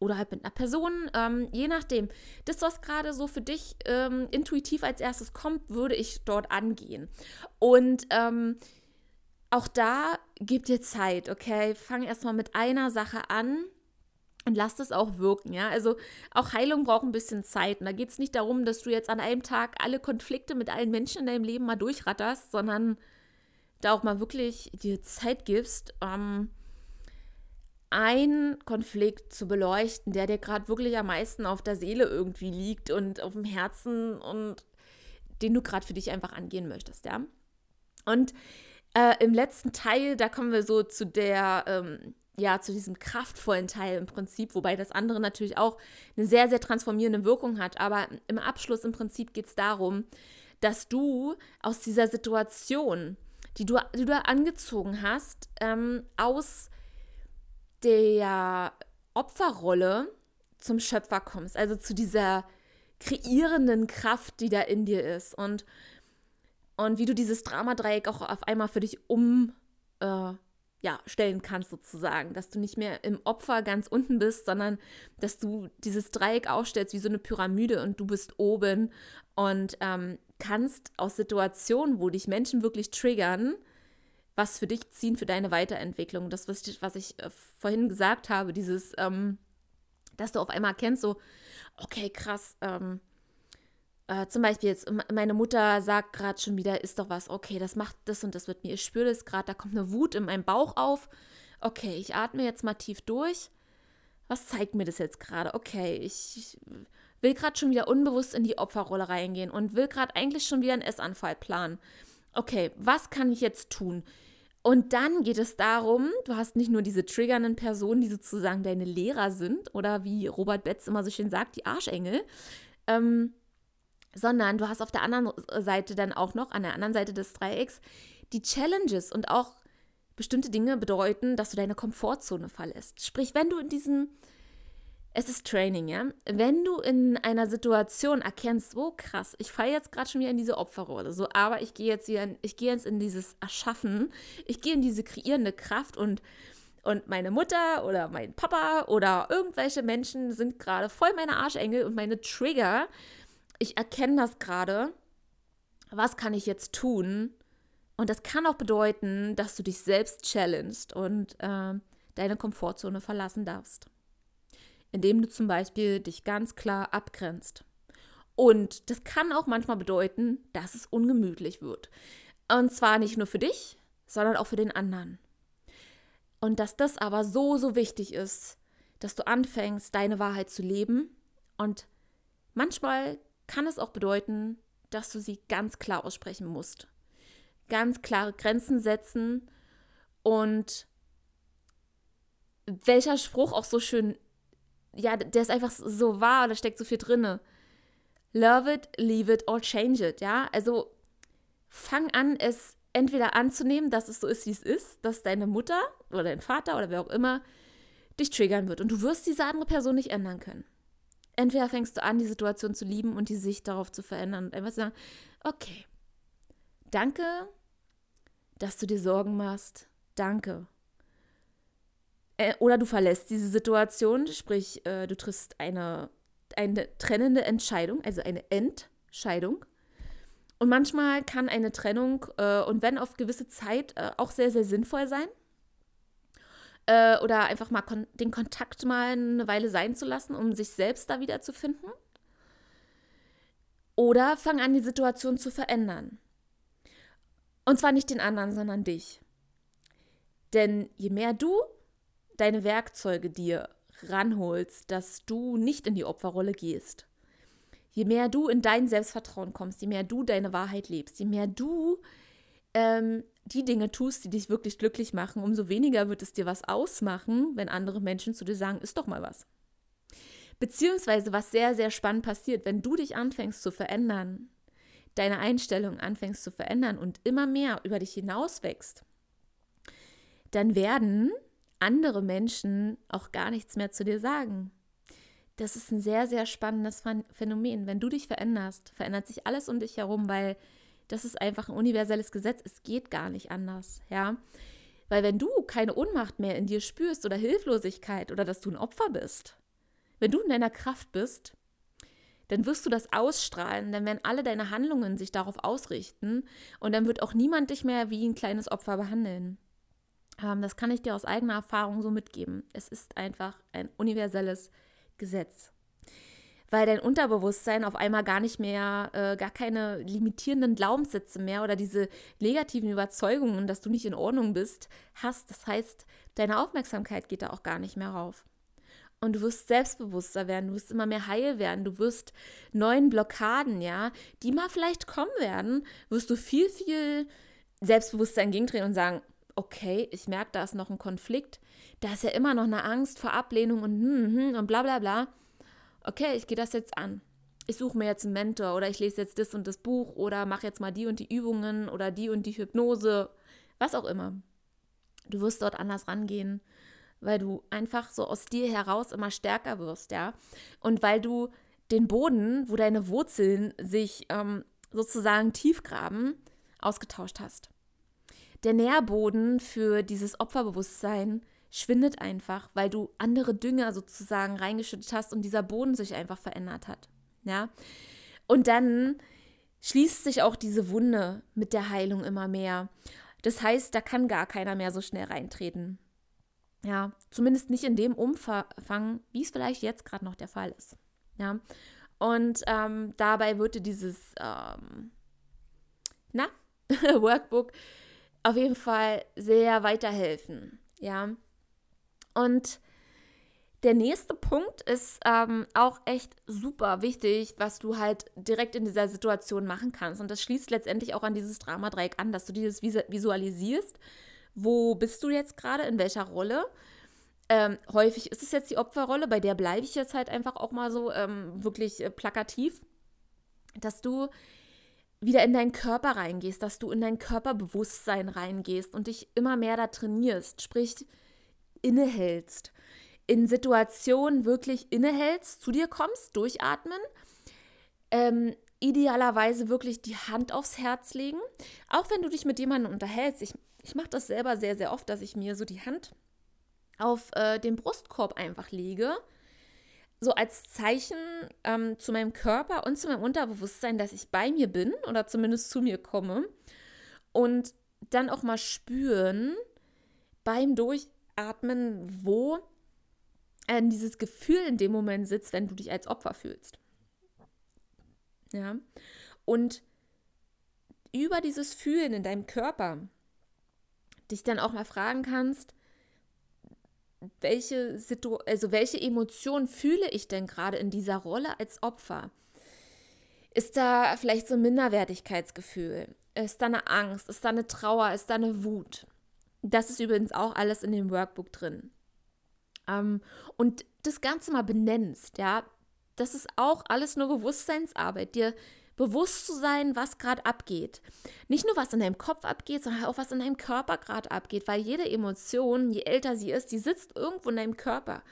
A: oder halt mit einer Person, ähm, je nachdem. Das, was gerade so für dich ähm, intuitiv als erstes kommt, würde ich dort angehen. Und ähm, auch da gib dir Zeit, okay? Fang erstmal mit einer Sache an und lass das auch wirken, ja. Also auch Heilung braucht ein bisschen Zeit. Und da geht es nicht darum, dass du jetzt an einem Tag alle Konflikte mit allen Menschen in deinem Leben mal durchratterst, sondern da auch mal wirklich dir Zeit gibst, ähm, einen Konflikt zu beleuchten, der dir gerade wirklich am meisten auf der Seele irgendwie liegt und auf dem Herzen und den du gerade für dich einfach angehen möchtest, ja. Und äh, im letzten Teil, da kommen wir so zu der, ähm, ja, zu diesem kraftvollen Teil im Prinzip, wobei das andere natürlich auch eine sehr, sehr transformierende Wirkung hat. Aber im Abschluss im Prinzip geht es darum, dass du aus dieser Situation, die du, die du angezogen hast, ähm, aus der Opferrolle zum Schöpfer kommst, also zu dieser kreierenden Kraft, die da in dir ist. Und, und wie du dieses Dramadreieck auch auf einmal für dich um äh, ja, stellen kannst sozusagen, dass du nicht mehr im Opfer ganz unten bist, sondern dass du dieses Dreieck aufstellst wie so eine Pyramide und du bist oben und ähm, kannst aus Situationen, wo dich Menschen wirklich triggern, was für dich ziehen für deine Weiterentwicklung. Das, was ich, was ich äh, vorhin gesagt habe, dieses, ähm, dass du auf einmal kennst, so, okay, krass, ähm, äh, zum Beispiel jetzt, meine Mutter sagt gerade schon wieder, ist doch was, okay, das macht das und das mit mir. Ich spüre das gerade, da kommt eine Wut in meinem Bauch auf. Okay, ich atme jetzt mal tief durch. Was zeigt mir das jetzt gerade? Okay, ich will gerade schon wieder unbewusst in die Opferrolle reingehen und will gerade eigentlich schon wieder einen Essanfall planen. Okay, was kann ich jetzt tun? Und dann geht es darum, du hast nicht nur diese triggernden Personen, die sozusagen deine Lehrer sind oder wie Robert Betz immer so schön sagt, die Arschengel, ähm, sondern du hast auf der anderen Seite dann auch noch, an der anderen Seite des Dreiecks, die Challenges und auch bestimmte Dinge bedeuten, dass du deine Komfortzone verlässt. Sprich, wenn du in diesem, es ist Training, ja, wenn du in einer Situation erkennst, oh krass, ich falle jetzt gerade schon wieder in diese Opferrolle, so, aber ich gehe jetzt wieder, in, ich gehe jetzt in dieses Erschaffen, ich gehe in diese kreierende Kraft und und meine Mutter oder mein Papa oder irgendwelche Menschen sind gerade voll meine Arschengel und meine Trigger ich erkenne das gerade, was kann ich jetzt tun? Und das kann auch bedeuten, dass du dich selbst challengest und äh, deine Komfortzone verlassen darfst. Indem du zum Beispiel dich ganz klar abgrenzt. Und das kann auch manchmal bedeuten, dass es ungemütlich wird. Und zwar nicht nur für dich, sondern auch für den anderen. Und dass das aber so, so wichtig ist, dass du anfängst, deine Wahrheit zu leben. Und manchmal kann es auch bedeuten, dass du sie ganz klar aussprechen musst. Ganz klare Grenzen setzen und welcher Spruch auch so schön, ja, der ist einfach so wahr, da steckt so viel drinne. Love it, leave it or change it, ja? Also fang an, es entweder anzunehmen, dass es so ist, wie es ist, dass deine Mutter oder dein Vater oder wer auch immer dich triggern wird und du wirst diese andere Person nicht ändern können entweder fängst du an, die Situation zu lieben und die Sicht darauf zu verändern und einfach zu sagen, okay, danke, dass du dir Sorgen machst, danke. Äh, oder du verlässt diese Situation, sprich, äh, du triffst eine, eine trennende Entscheidung, also eine Entscheidung. Und manchmal kann eine Trennung, äh, und wenn auf gewisse Zeit, äh, auch sehr, sehr sinnvoll sein äh, oder einfach mal kon den Kontakt mal eine Weile sein zu lassen, um sich selbst da wieder zu finden. Oder fang an, die Situation zu verändern. Und zwar nicht den anderen, sondern dich. Denn je mehr du deine Werkzeuge dir ranholst, dass du nicht in die Opferrolle gehst, je mehr du in dein Selbstvertrauen kommst, je mehr du deine Wahrheit lebst, je mehr du ähm, die Dinge tust, die dich wirklich glücklich machen, umso weniger wird es dir was ausmachen, wenn andere Menschen zu dir sagen, ist doch mal was. Beziehungsweise, was sehr, sehr spannend passiert, wenn du dich anfängst zu verändern, deine Einstellung anfängst zu verändern und immer mehr über dich hinaus wächst, dann werden andere Menschen auch gar nichts mehr zu dir sagen. Das ist ein sehr, sehr spannendes Phänomen. Wenn du dich veränderst, verändert sich alles um dich herum, weil das ist einfach ein universelles Gesetz. Es geht gar nicht anders, ja. Weil wenn du keine Ohnmacht mehr in dir spürst oder Hilflosigkeit oder dass du ein Opfer bist, wenn du in deiner Kraft bist, dann wirst du das ausstrahlen, dann werden alle deine Handlungen sich darauf ausrichten und dann wird auch niemand dich mehr wie ein kleines Opfer behandeln. Ähm, das kann ich dir aus eigener Erfahrung so mitgeben. Es ist einfach ein universelles Gesetz weil dein Unterbewusstsein auf einmal gar nicht mehr, äh, gar keine limitierenden Glaubenssätze mehr oder diese negativen Überzeugungen, dass du nicht in Ordnung bist, hast. Das heißt, deine Aufmerksamkeit geht da auch gar nicht mehr rauf. Und du wirst selbstbewusster werden, du wirst immer mehr heil werden, du wirst neuen Blockaden, ja, die mal vielleicht kommen werden, wirst du viel, viel Selbstbewusstsein entgegendrehen und sagen, okay, ich merke, da ist noch ein Konflikt, da ist ja immer noch eine Angst vor Ablehnung und hm, hm, und bla bla bla okay, ich gehe das jetzt an. Ich suche mir jetzt einen Mentor oder ich lese jetzt das und das Buch oder mache jetzt mal die und die Übungen oder die und die Hypnose, was auch immer. Du wirst dort anders rangehen, weil du einfach so aus dir heraus immer stärker wirst, ja. Und weil du den Boden, wo deine Wurzeln sich ähm, sozusagen tiefgraben, ausgetauscht hast. Der Nährboden für dieses Opferbewusstsein schwindet einfach, weil du andere Dünger sozusagen reingeschüttet hast und dieser Boden sich einfach verändert hat. Ja. Und dann schließt sich auch diese Wunde mit der Heilung immer mehr. Das heißt, da kann gar keiner mehr so schnell reintreten. Ja, zumindest nicht in dem Umfang, wie es vielleicht jetzt gerade noch der Fall ist. Ja. Und ähm, dabei würde dieses ähm, na, Workbook auf jeden Fall sehr weiterhelfen. Ja. Und der nächste Punkt ist ähm, auch echt super wichtig, was du halt direkt in dieser Situation machen kannst. Und das schließt letztendlich auch an dieses Dramadreieck an, dass du dieses visualisierst. Wo bist du jetzt gerade? In welcher Rolle? Ähm, häufig ist es jetzt die Opferrolle, bei der bleibe ich jetzt halt einfach auch mal so ähm, wirklich äh, plakativ, dass du wieder in deinen Körper reingehst, dass du in dein Körperbewusstsein reingehst und dich immer mehr da trainierst, sprich innehältst in Situationen wirklich innehältst, zu dir kommst, durchatmen, ähm, idealerweise wirklich die Hand aufs Herz legen. Auch wenn du dich mit jemandem unterhältst, ich, ich mache das selber sehr, sehr oft, dass ich mir so die Hand auf äh, den Brustkorb einfach lege, so als Zeichen ähm, zu meinem Körper und zu meinem Unterbewusstsein, dass ich bei mir bin oder zumindest zu mir komme und dann auch mal spüren beim Durchatmen, wo äh, dieses Gefühl in dem Moment sitzt, wenn du dich als Opfer fühlst. Ja. Und über dieses Fühlen in deinem Körper dich dann auch mal fragen kannst, welche Situ also welche Emotionen fühle ich denn gerade in dieser Rolle als Opfer? Ist da vielleicht so ein Minderwertigkeitsgefühl? Ist da eine Angst? Ist da eine Trauer? Ist da eine Wut? Das ist übrigens auch alles in dem Workbook drin. Ähm, und das Ganze mal benennst, ja, das ist auch alles nur Bewusstseinsarbeit, dir bewusst zu sein, was gerade abgeht. Nicht nur, was in deinem Kopf abgeht, sondern auch, was in deinem Körper gerade abgeht, weil jede Emotion, je älter sie ist, die sitzt irgendwo in deinem Körper.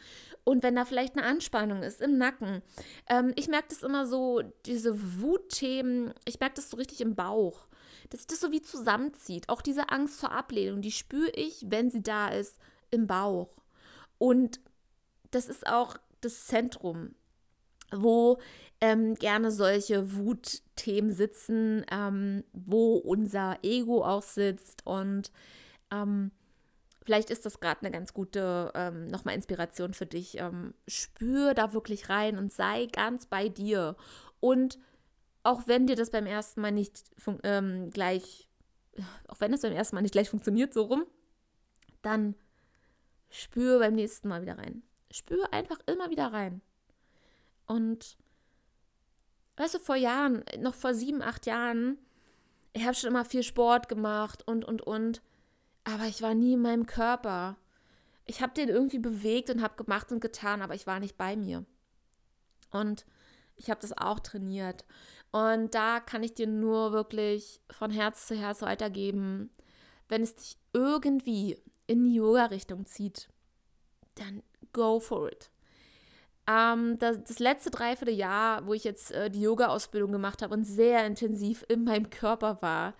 A: Und wenn da vielleicht eine Anspannung ist im Nacken, ähm, ich merke das immer so, diese Wutthemen, ich merke das so richtig im Bauch, dass das so wie zusammenzieht. Auch diese Angst vor Ablehnung, die spüre ich, wenn sie da ist, im Bauch. Und das ist auch das Zentrum, wo ähm, gerne solche Wutthemen sitzen, ähm, wo unser Ego auch sitzt. Und ähm, vielleicht ist das gerade eine ganz gute ähm, nochmal Inspiration für dich. Ähm, spür da wirklich rein und sei ganz bei dir. Und auch wenn dir das beim ersten Mal nicht ähm, gleich, auch wenn es beim ersten Mal nicht gleich funktioniert, so rum, dann spür beim nächsten Mal wieder rein. Spür einfach immer wieder rein. Und weißt du, vor Jahren, noch vor sieben, acht Jahren, ich habe schon immer viel Sport gemacht und, und, und. Aber ich war nie in meinem Körper. Ich habe den irgendwie bewegt und habe gemacht und getan, aber ich war nicht bei mir. Und ich habe das auch trainiert. Und da kann ich dir nur wirklich von Herz zu Herz weitergeben, wenn es dich irgendwie in die Yoga-Richtung zieht, dann go for it. Ähm, das, das, letzte Dreivierteljahr, wo ich jetzt äh, die Yoga-Ausbildung gemacht habe und sehr intensiv in meinem Körper war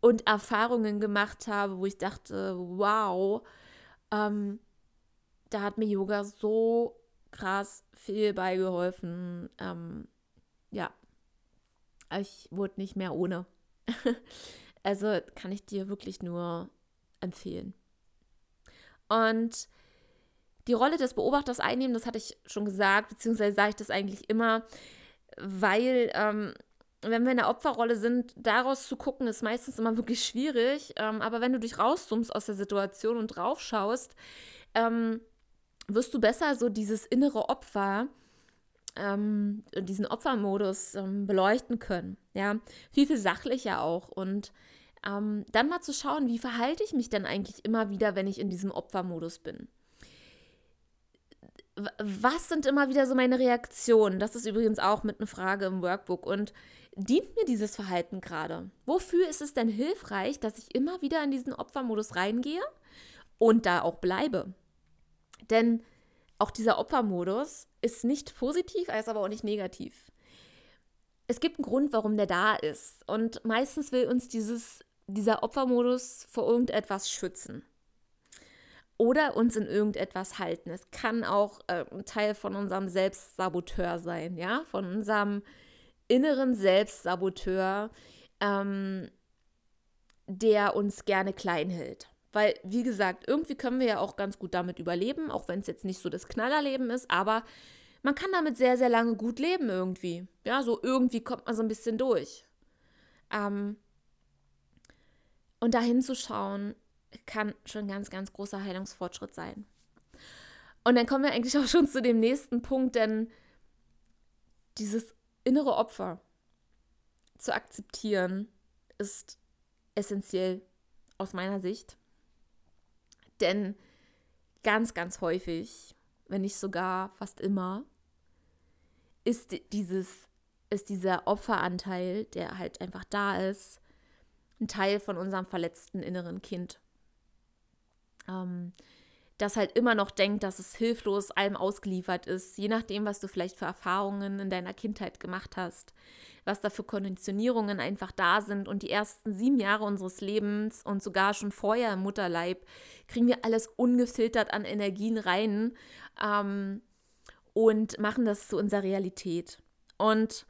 A: und Erfahrungen gemacht habe, wo ich dachte, wow, ähm, da hat mir Yoga so krass viel beigeholfen. Ähm, ja, ich wurde nicht mehr ohne. also kann ich dir wirklich nur empfehlen. Und die Rolle des Beobachters einnehmen, das hatte ich schon gesagt, beziehungsweise sage ich das eigentlich immer, weil ähm, wenn wir in der Opferrolle sind, daraus zu gucken, ist meistens immer wirklich schwierig. Ähm, aber wenn du dich rauszoomst aus der Situation und draufschaust, ähm, wirst du besser so dieses innere Opfer, ähm, diesen Opfermodus ähm, beleuchten können. Ja, viel, viel sachlicher auch. Und ähm, dann mal zu schauen, wie verhalte ich mich denn eigentlich immer wieder, wenn ich in diesem Opfermodus bin. Was sind immer wieder so meine Reaktionen? Das ist übrigens auch mit einer Frage im Workbook. Und dient mir dieses Verhalten gerade? Wofür ist es denn hilfreich, dass ich immer wieder in diesen Opfermodus reingehe und da auch bleibe? Denn auch dieser Opfermodus ist nicht positiv, er ist aber auch nicht negativ. Es gibt einen Grund, warum der da ist. Und meistens will uns dieses dieser Opfermodus vor irgendetwas schützen oder uns in irgendetwas halten. Es kann auch äh, ein Teil von unserem Selbstsaboteur sein, ja, von unserem inneren Selbstsaboteur, ähm, der uns gerne klein hält. Weil, wie gesagt, irgendwie können wir ja auch ganz gut damit überleben, auch wenn es jetzt nicht so das Knallerleben ist, aber man kann damit sehr, sehr lange gut leben irgendwie. Ja, so irgendwie kommt man so ein bisschen durch. Ähm, und dahin zu schauen, kann schon ganz, ganz großer Heilungsfortschritt sein. Und dann kommen wir eigentlich auch schon zu dem nächsten Punkt, denn dieses innere Opfer zu akzeptieren ist essentiell aus meiner Sicht. Denn ganz, ganz häufig, wenn nicht sogar fast immer, ist dieses, ist dieser Opferanteil, der halt einfach da ist, ein Teil von unserem verletzten inneren Kind. Ähm, das halt immer noch denkt, dass es hilflos allem ausgeliefert ist, je nachdem, was du vielleicht für Erfahrungen in deiner Kindheit gemacht hast, was da für Konditionierungen einfach da sind. Und die ersten sieben Jahre unseres Lebens und sogar schon vorher im Mutterleib kriegen wir alles ungefiltert an Energien rein ähm, und machen das zu unserer Realität. Und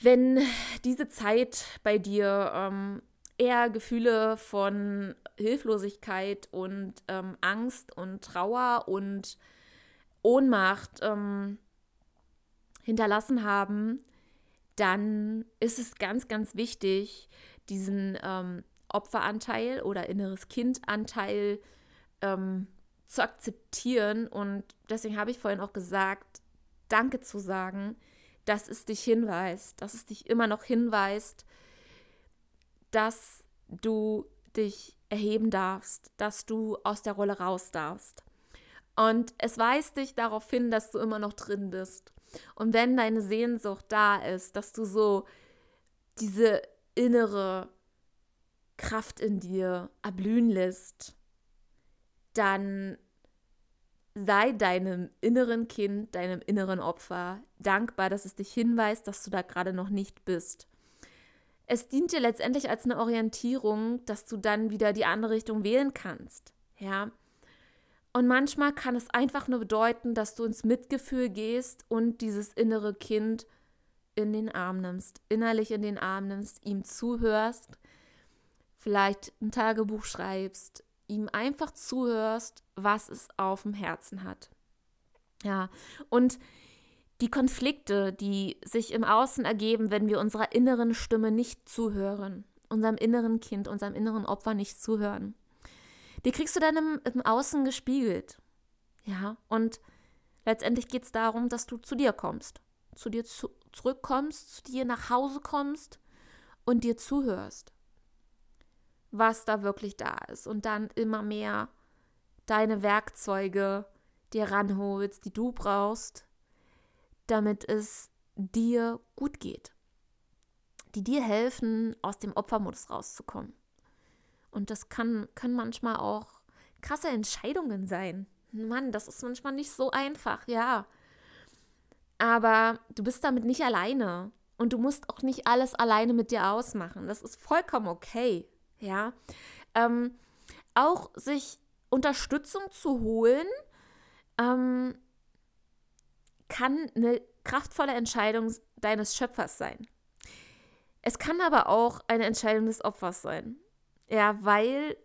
A: wenn diese Zeit bei dir ähm, eher Gefühle von Hilflosigkeit und ähm, Angst und Trauer und Ohnmacht ähm, hinterlassen haben, dann ist es ganz, ganz wichtig, diesen ähm, Opferanteil oder inneres Kindanteil ähm, zu akzeptieren. Und deswegen habe ich vorhin auch gesagt, Danke zu sagen, dass es dich hinweist, dass es dich immer noch hinweist, dass du dich erheben darfst, dass du aus der Rolle raus darfst. Und es weist dich darauf hin, dass du immer noch drin bist. Und wenn deine Sehnsucht da ist, dass du so diese innere Kraft in dir erblühen lässt, dann sei deinem inneren Kind, deinem inneren Opfer dankbar, dass es dich hinweist, dass du da gerade noch nicht bist es dient dir letztendlich als eine Orientierung, dass du dann wieder die andere Richtung wählen kannst. Ja. Und manchmal kann es einfach nur bedeuten, dass du ins Mitgefühl gehst und dieses innere Kind in den Arm nimmst, innerlich in den Arm nimmst, ihm zuhörst, vielleicht ein Tagebuch schreibst, ihm einfach zuhörst, was es auf dem Herzen hat. Ja, und die Konflikte, die sich im Außen ergeben, wenn wir unserer inneren Stimme nicht zuhören, unserem inneren Kind, unserem inneren Opfer nicht zuhören, die kriegst du dann im, im Außen gespiegelt. Ja, und letztendlich geht es darum, dass du zu dir kommst, zu dir zu, zurückkommst, zu dir nach Hause kommst und dir zuhörst, was da wirklich da ist. Und dann immer mehr deine Werkzeuge dir ranholst, die du brauchst, damit es dir gut geht, die dir helfen, aus dem Opfermodus rauszukommen. Und das kann, können manchmal auch krasse Entscheidungen sein. Mann, das ist manchmal nicht so einfach, ja. Aber du bist damit nicht alleine. Und du musst auch nicht alles alleine mit dir ausmachen. Das ist vollkommen okay, ja. Ähm, auch sich Unterstützung zu holen, ähm, kann eine kraftvolle Entscheidung deines Schöpfers sein. Es kann aber auch eine Entscheidung des Opfers sein. Ja, weil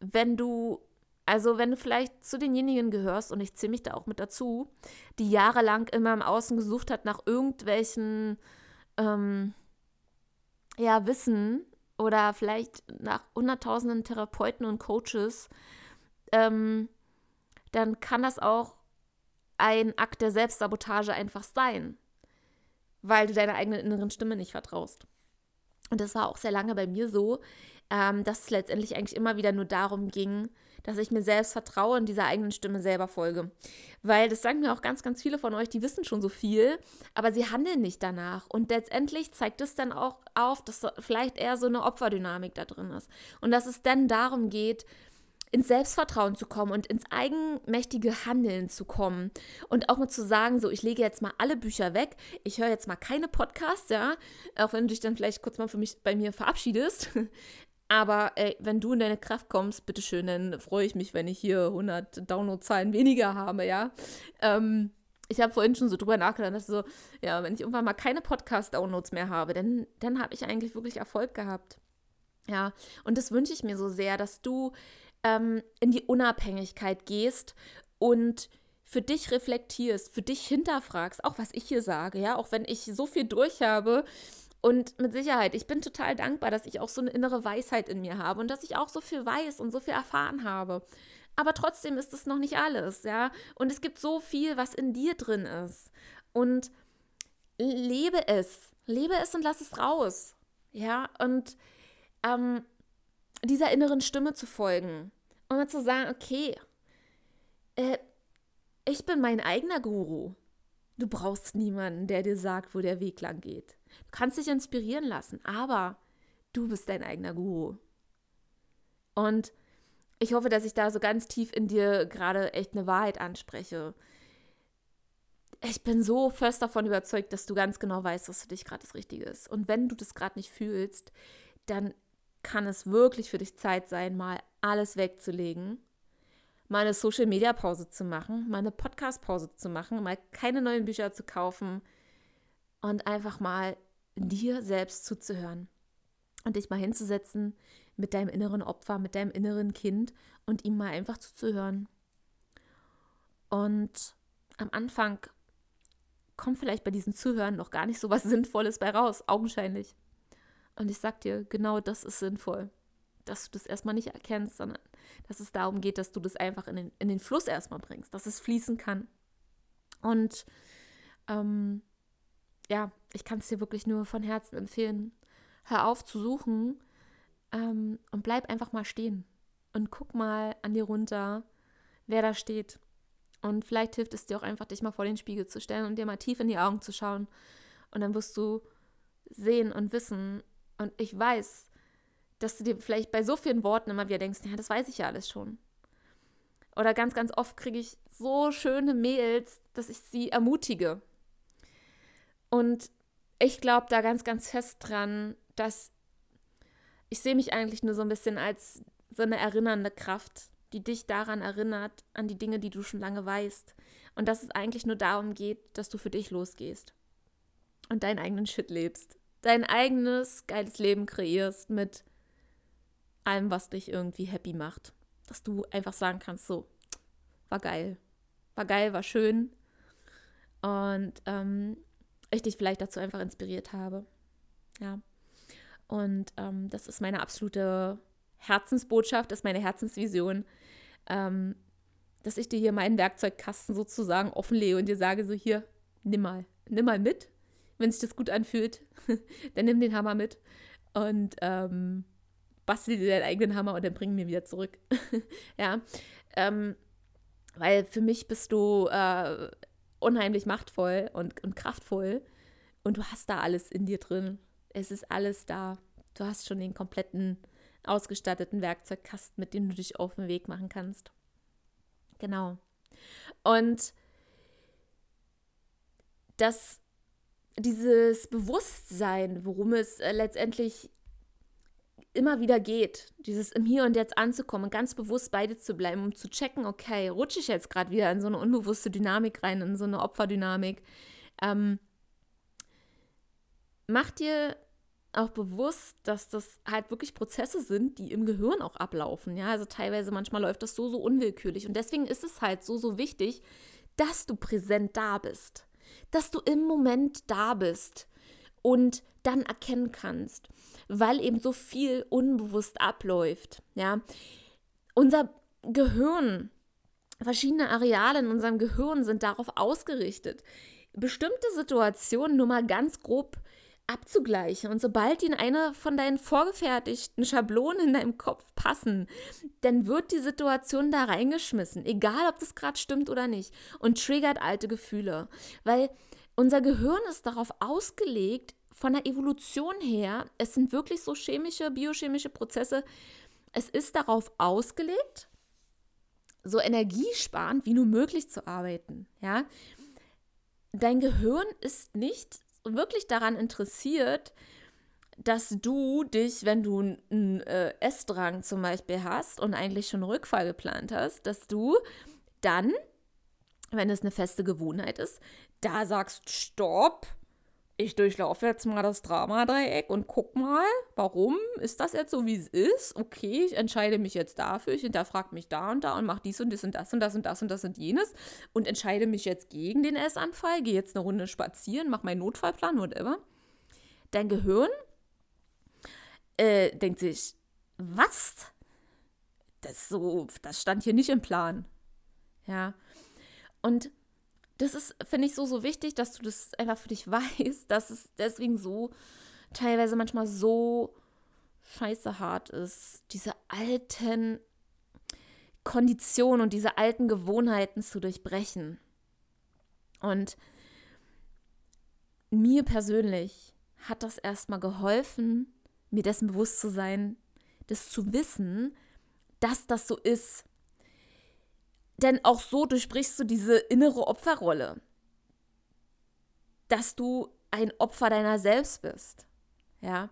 A: wenn du, also wenn du vielleicht zu denjenigen gehörst, und ich zähle mich da auch mit dazu, die jahrelang immer im Außen gesucht hat nach irgendwelchen, ähm, ja, Wissen oder vielleicht nach hunderttausenden Therapeuten und Coaches, ähm, dann kann das auch ein Akt der Selbstsabotage einfach sein, weil du deiner eigenen inneren Stimme nicht vertraust. Und das war auch sehr lange bei mir so, ähm, dass es letztendlich eigentlich immer wieder nur darum ging, dass ich mir selbst vertraue und dieser eigenen Stimme selber folge. Weil das sagen mir auch ganz, ganz viele von euch, die wissen schon so viel, aber sie handeln nicht danach. Und letztendlich zeigt es dann auch auf, dass vielleicht eher so eine Opferdynamik da drin ist. Und dass es dann darum geht, ins Selbstvertrauen zu kommen und ins eigenmächtige Handeln zu kommen und auch mal zu sagen, so ich lege jetzt mal alle Bücher weg, ich höre jetzt mal keine Podcasts, ja, auch wenn du dich dann vielleicht kurz mal für mich bei mir verabschiedest. Aber ey, wenn du in deine Kraft kommst, bitteschön, dann freue ich mich, wenn ich hier 100 Downloadzahlen weniger habe, ja. Ähm, ich habe vorhin schon so drüber nachgedacht, dass so, ja, wenn ich irgendwann mal keine Podcast-Downloads mehr habe, dann, dann habe ich eigentlich wirklich Erfolg gehabt. Ja, und das wünsche ich mir so sehr, dass du ähm, in die Unabhängigkeit gehst und für dich reflektierst, für dich hinterfragst, auch was ich hier sage, ja, auch wenn ich so viel durch habe und mit Sicherheit, ich bin total dankbar, dass ich auch so eine innere Weisheit in mir habe und dass ich auch so viel weiß und so viel erfahren habe. Aber trotzdem ist es noch nicht alles, ja. Und es gibt so viel, was in dir drin ist. Und lebe es. Lebe es und lass es raus. Ja. Und ähm, dieser inneren Stimme zu folgen. Und mal zu sagen, okay, äh, ich bin mein eigener Guru. Du brauchst niemanden, der dir sagt, wo der Weg lang geht. Du kannst dich inspirieren lassen, aber du bist dein eigener Guru. Und ich hoffe, dass ich da so ganz tief in dir gerade echt eine Wahrheit anspreche. Ich bin so fest davon überzeugt, dass du ganz genau weißt, was für dich gerade das Richtige ist. Und wenn du das gerade nicht fühlst, dann kann es wirklich für dich Zeit sein, mal alles wegzulegen, mal eine Social-Media-Pause zu machen, mal eine Podcast-Pause zu machen, mal keine neuen Bücher zu kaufen und einfach mal dir selbst zuzuhören und dich mal hinzusetzen mit deinem inneren Opfer, mit deinem inneren Kind und ihm mal einfach zuzuhören. Und am Anfang kommt vielleicht bei diesem Zuhören noch gar nicht so was Sinnvolles bei raus, augenscheinlich. Und ich sag dir, genau das ist sinnvoll. Dass du das erstmal nicht erkennst, sondern dass es darum geht, dass du das einfach in den, in den Fluss erstmal bringst, dass es fließen kann. Und ähm, ja, ich kann es dir wirklich nur von Herzen empfehlen. Hör auf zu suchen ähm, und bleib einfach mal stehen und guck mal an dir runter, wer da steht. Und vielleicht hilft es dir auch einfach, dich mal vor den Spiegel zu stellen und dir mal tief in die Augen zu schauen. Und dann wirst du sehen und wissen. Und ich weiß, dass du dir vielleicht bei so vielen Worten immer wieder denkst, ja, das weiß ich ja alles schon. Oder ganz, ganz oft kriege ich so schöne Mails, dass ich sie ermutige. Und ich glaube da ganz, ganz fest dran, dass ich sehe mich eigentlich nur so ein bisschen als so eine erinnernde Kraft, die dich daran erinnert, an die Dinge, die du schon lange weißt. Und dass es eigentlich nur darum geht, dass du für dich losgehst und deinen eigenen Shit lebst. Dein eigenes geiles Leben kreierst mit allem, was dich irgendwie happy macht. Dass du einfach sagen kannst, so, war geil. War geil, war schön. Und ähm, ich dich vielleicht dazu einfach inspiriert habe. Ja. Und ähm, das ist meine absolute Herzensbotschaft, das ist meine Herzensvision, ähm, dass ich dir hier meinen Werkzeugkasten sozusagen offenlege und dir sage, so hier, nimm mal, nimm mal mit, wenn sich das gut anfühlt, dann nimm den Hammer mit und ähm, bastel dir deinen eigenen Hammer und dann bring mir wieder zurück. ja, ähm, weil für mich bist du äh, unheimlich machtvoll und, und kraftvoll und du hast da alles in dir drin es ist alles da. Du hast schon den kompletten ausgestatteten Werkzeugkasten, mit dem du dich auf den Weg machen kannst. Genau. Und das, dieses Bewusstsein, worum es äh, letztendlich immer wieder geht, dieses im Hier und Jetzt anzukommen, ganz bewusst bei dir zu bleiben, um zu checken, okay, rutsche ich jetzt gerade wieder in so eine unbewusste Dynamik rein, in so eine Opferdynamik. Ähm, mach dir auch bewusst, dass das halt wirklich Prozesse sind, die im Gehirn auch ablaufen. Ja, also teilweise manchmal läuft das so, so unwillkürlich. Und deswegen ist es halt so, so wichtig, dass du präsent da bist. Dass du im Moment da bist und dann erkennen kannst, weil eben so viel unbewusst abläuft. Ja, unser Gehirn, verschiedene Areale in unserem Gehirn sind darauf ausgerichtet, bestimmte Situationen nur mal ganz grob abzugleichen. Und sobald in eine von deinen vorgefertigten Schablonen in deinem Kopf passen, dann wird die Situation da reingeschmissen, egal ob das gerade stimmt oder nicht, und triggert alte Gefühle. Weil unser Gehirn ist darauf ausgelegt, von der Evolution her, es sind wirklich so chemische, biochemische Prozesse, es ist darauf ausgelegt, so energiesparend wie nur möglich zu arbeiten. Ja? Dein Gehirn ist nicht wirklich daran interessiert, dass du dich, wenn du einen äh, Essdrang zum Beispiel hast und eigentlich schon Rückfall geplant hast, dass du dann, wenn es eine feste Gewohnheit ist, da sagst, stopp, ich durchlaufe jetzt mal das Dramadreieck und guck mal, warum ist das jetzt so, wie es ist? Okay, ich entscheide mich jetzt dafür, ich hinterfrage mich da und da und mache dies und das und das und das und das und das und jenes und entscheide mich jetzt gegen den Essanfall, gehe jetzt eine Runde spazieren, mache meinen Notfallplan, whatever. Dein Gehirn äh, denkt sich, was? Das so, das stand hier nicht im Plan. Ja. Und das ist, finde ich, so, so wichtig, dass du das einfach für dich weißt, dass es deswegen so teilweise manchmal so scheiße hart ist, diese alten Konditionen und diese alten Gewohnheiten zu durchbrechen. Und mir persönlich hat das erstmal geholfen, mir dessen bewusst zu sein, das zu wissen, dass das so ist. Denn auch so durchbrichst du diese innere Opferrolle, dass du ein Opfer deiner selbst bist. Ja.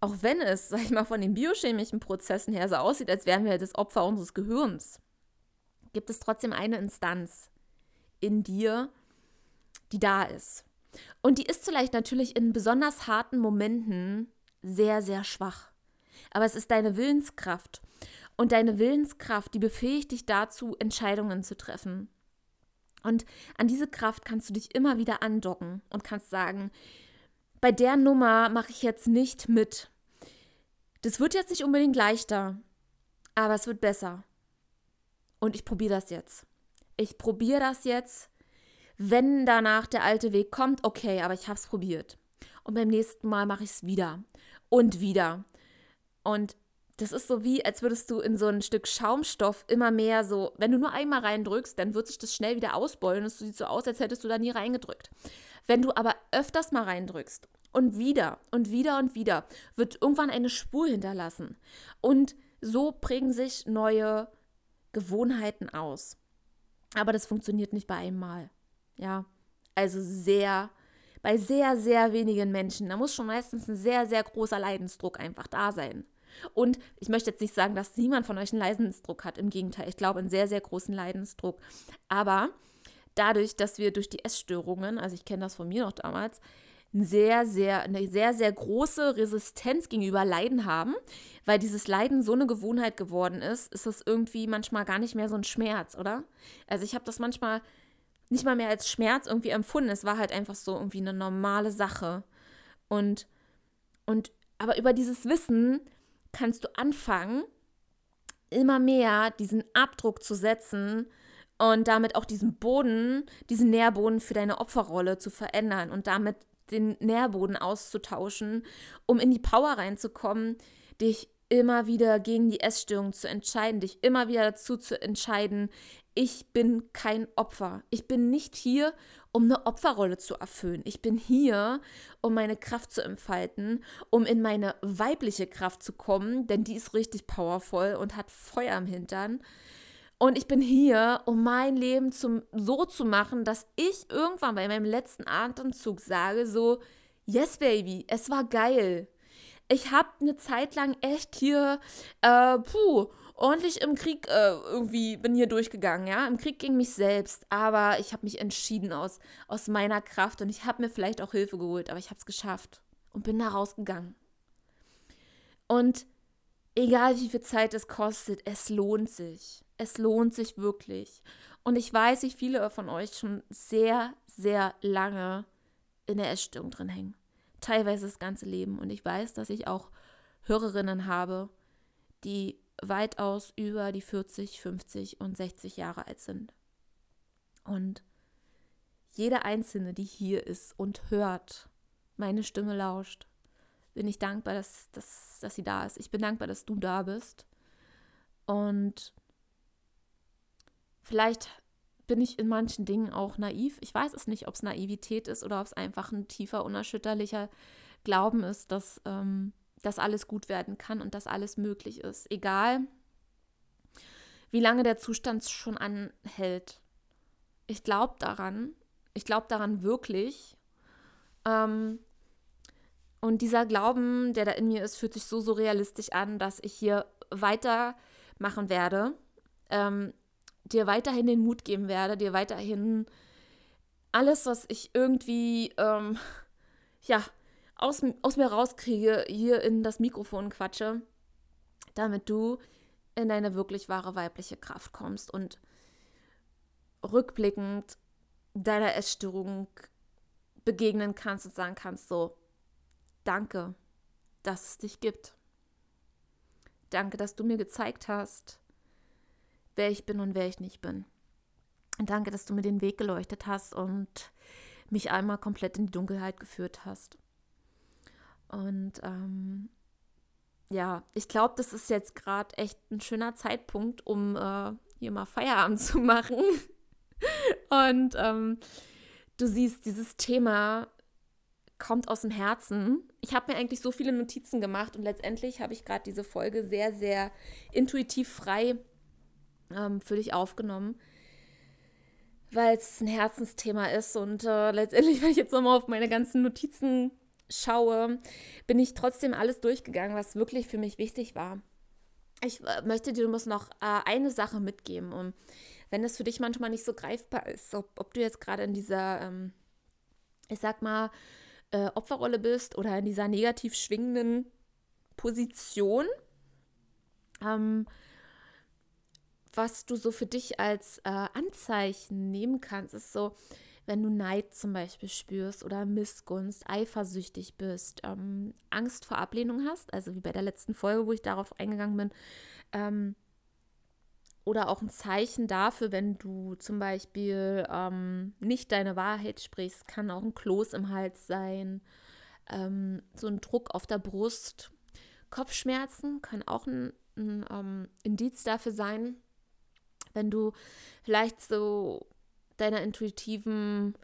A: Auch wenn es, sag ich mal, von den biochemischen Prozessen her so aussieht, als wären wir das Opfer unseres Gehirns, gibt es trotzdem eine Instanz in dir, die da ist. Und die ist vielleicht natürlich in besonders harten Momenten sehr, sehr schwach. Aber es ist deine Willenskraft. Und deine Willenskraft, die befähigt dich dazu, Entscheidungen zu treffen. Und an diese Kraft kannst du dich immer wieder andocken und kannst sagen, bei der Nummer mache ich jetzt nicht mit. Das wird jetzt nicht unbedingt leichter, aber es wird besser. Und ich probiere das jetzt. Ich probiere das jetzt. Wenn danach der alte Weg kommt, okay, aber ich habe es probiert. Und beim nächsten Mal mache ich es wieder und wieder. Und das ist so wie, als würdest du in so ein Stück Schaumstoff immer mehr so, wenn du nur einmal reindrückst, dann wird sich das schnell wieder ausbeulen. Es sieht so aus, als hättest du da nie reingedrückt. Wenn du aber öfters mal reindrückst und wieder und wieder und wieder, wird irgendwann eine Spur hinterlassen. Und so prägen sich neue Gewohnheiten aus. Aber das funktioniert nicht bei einem Mal. Ja, also sehr, bei sehr, sehr wenigen Menschen. Da muss schon meistens ein sehr, sehr großer Leidensdruck einfach da sein. Und ich möchte jetzt nicht sagen, dass niemand von euch einen Leidensdruck hat. Im Gegenteil, ich glaube einen sehr, sehr großen Leidensdruck. Aber dadurch, dass wir durch die Essstörungen, also ich kenne das von mir noch damals, eine sehr, sehr, eine sehr, sehr große Resistenz gegenüber Leiden haben, weil dieses Leiden so eine Gewohnheit geworden ist, ist das irgendwie manchmal gar nicht mehr so ein Schmerz, oder? Also ich habe das manchmal nicht mal mehr als Schmerz irgendwie empfunden. Es war halt einfach so irgendwie eine normale Sache. Und, und aber über dieses Wissen kannst du anfangen, immer mehr diesen Abdruck zu setzen und damit auch diesen Boden, diesen Nährboden für deine Opferrolle zu verändern und damit den Nährboden auszutauschen, um in die Power reinzukommen, dich immer wieder gegen die Essstörung zu entscheiden, dich immer wieder dazu zu entscheiden, ich bin kein Opfer. Ich bin nicht hier, um eine Opferrolle zu erfüllen. Ich bin hier, um meine Kraft zu entfalten, um in meine weibliche Kraft zu kommen, denn die ist richtig powervoll und hat Feuer im Hintern. Und ich bin hier, um mein Leben zum, so zu machen, dass ich irgendwann bei meinem letzten Atemzug sage, so, yes, baby, es war geil. Ich habe eine Zeit lang echt hier, äh, puh, ordentlich im Krieg äh, irgendwie bin hier durchgegangen, ja, im Krieg gegen mich selbst, aber ich habe mich entschieden aus, aus meiner Kraft und ich habe mir vielleicht auch Hilfe geholt, aber ich habe es geschafft und bin da rausgegangen. Und egal wie viel Zeit es kostet, es lohnt sich. Es lohnt sich wirklich. Und ich weiß, wie viele von euch schon sehr, sehr lange in der Essstörung drin hängen. Teilweise das ganze Leben. Und ich weiß, dass ich auch Hörerinnen habe, die weitaus über die 40, 50 und 60 Jahre alt sind. Und jede Einzelne, die hier ist und hört, meine Stimme lauscht, bin ich dankbar, dass, dass, dass sie da ist. Ich bin dankbar, dass du da bist. Und vielleicht bin ich in manchen Dingen auch naiv. Ich weiß es nicht, ob es Naivität ist oder ob es einfach ein tiefer, unerschütterlicher Glauben ist, dass ähm, dass alles gut werden kann und dass alles möglich ist. Egal, wie lange der Zustand schon anhält. Ich glaube daran. Ich glaube daran wirklich. Ähm, und dieser Glauben, der da in mir ist, fühlt sich so, so realistisch an, dass ich hier weitermachen werde, ähm, dir weiterhin den Mut geben werde, dir weiterhin alles, was ich irgendwie, ähm, ja, aus, aus mir rauskriege, hier in das Mikrofon quatsche, damit du in deine wirklich wahre weibliche Kraft kommst und rückblickend deiner Essstörung begegnen kannst und sagen kannst, so, danke, dass es dich gibt. Danke, dass du mir gezeigt hast, wer ich bin und wer ich nicht bin. Und danke, dass du mir den Weg geleuchtet hast und mich einmal komplett in die Dunkelheit geführt hast. Und ähm, ja, ich glaube, das ist jetzt gerade echt ein schöner Zeitpunkt, um äh, hier mal Feierabend zu machen. und ähm, du siehst, dieses Thema kommt aus dem Herzen. Ich habe mir eigentlich so viele Notizen gemacht und letztendlich habe ich gerade diese Folge sehr, sehr intuitiv frei ähm, für dich aufgenommen, weil es ein Herzensthema ist und äh, letztendlich, wenn ich jetzt nochmal auf meine ganzen Notizen schaue, bin ich trotzdem alles durchgegangen, was wirklich für mich wichtig war. Ich äh, möchte dir muss noch äh, eine Sache mitgeben und wenn es für dich manchmal nicht so greifbar ist, ob, ob du jetzt gerade in dieser, ähm, ich sag mal, äh, Opferrolle bist oder in dieser negativ schwingenden Position, ähm, was du so für dich als äh, Anzeichen nehmen kannst, ist so, wenn du Neid zum Beispiel spürst oder Missgunst, eifersüchtig bist, ähm, Angst vor Ablehnung hast, also wie bei der letzten Folge, wo ich darauf eingegangen bin, ähm, oder auch ein Zeichen dafür, wenn du zum Beispiel ähm, nicht deine Wahrheit sprichst, kann auch ein Kloß im Hals sein, ähm, so ein Druck auf der Brust. Kopfschmerzen kann auch ein, ein ähm, Indiz dafür sein, wenn du vielleicht so deiner intuitiven,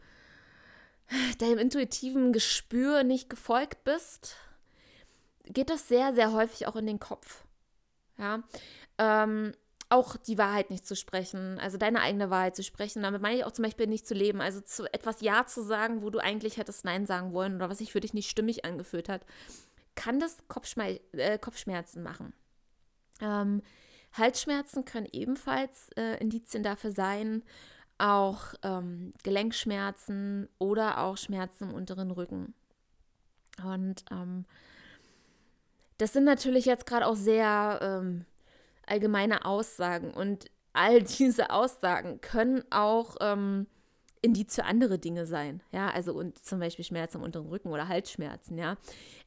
A: deinem intuitiven Gespür nicht gefolgt bist, geht das sehr, sehr häufig auch in den Kopf. Ja, ähm, auch die Wahrheit nicht zu sprechen, also deine eigene Wahrheit zu sprechen. Damit meine ich auch zum Beispiel nicht zu leben, also zu etwas Ja zu sagen, wo du eigentlich hättest Nein sagen wollen oder was sich für dich nicht stimmig angefühlt hat, kann das Kopfschme äh, Kopfschmerzen machen. Ähm, Halsschmerzen können ebenfalls äh, Indizien dafür sein, auch ähm, Gelenkschmerzen oder auch Schmerzen im unteren Rücken. Und ähm, das sind natürlich jetzt gerade auch sehr ähm, allgemeine Aussagen und all diese Aussagen können auch ähm, Indiz für andere Dinge sein. Ja, also und zum Beispiel Schmerzen im unteren Rücken oder Halsschmerzen, ja.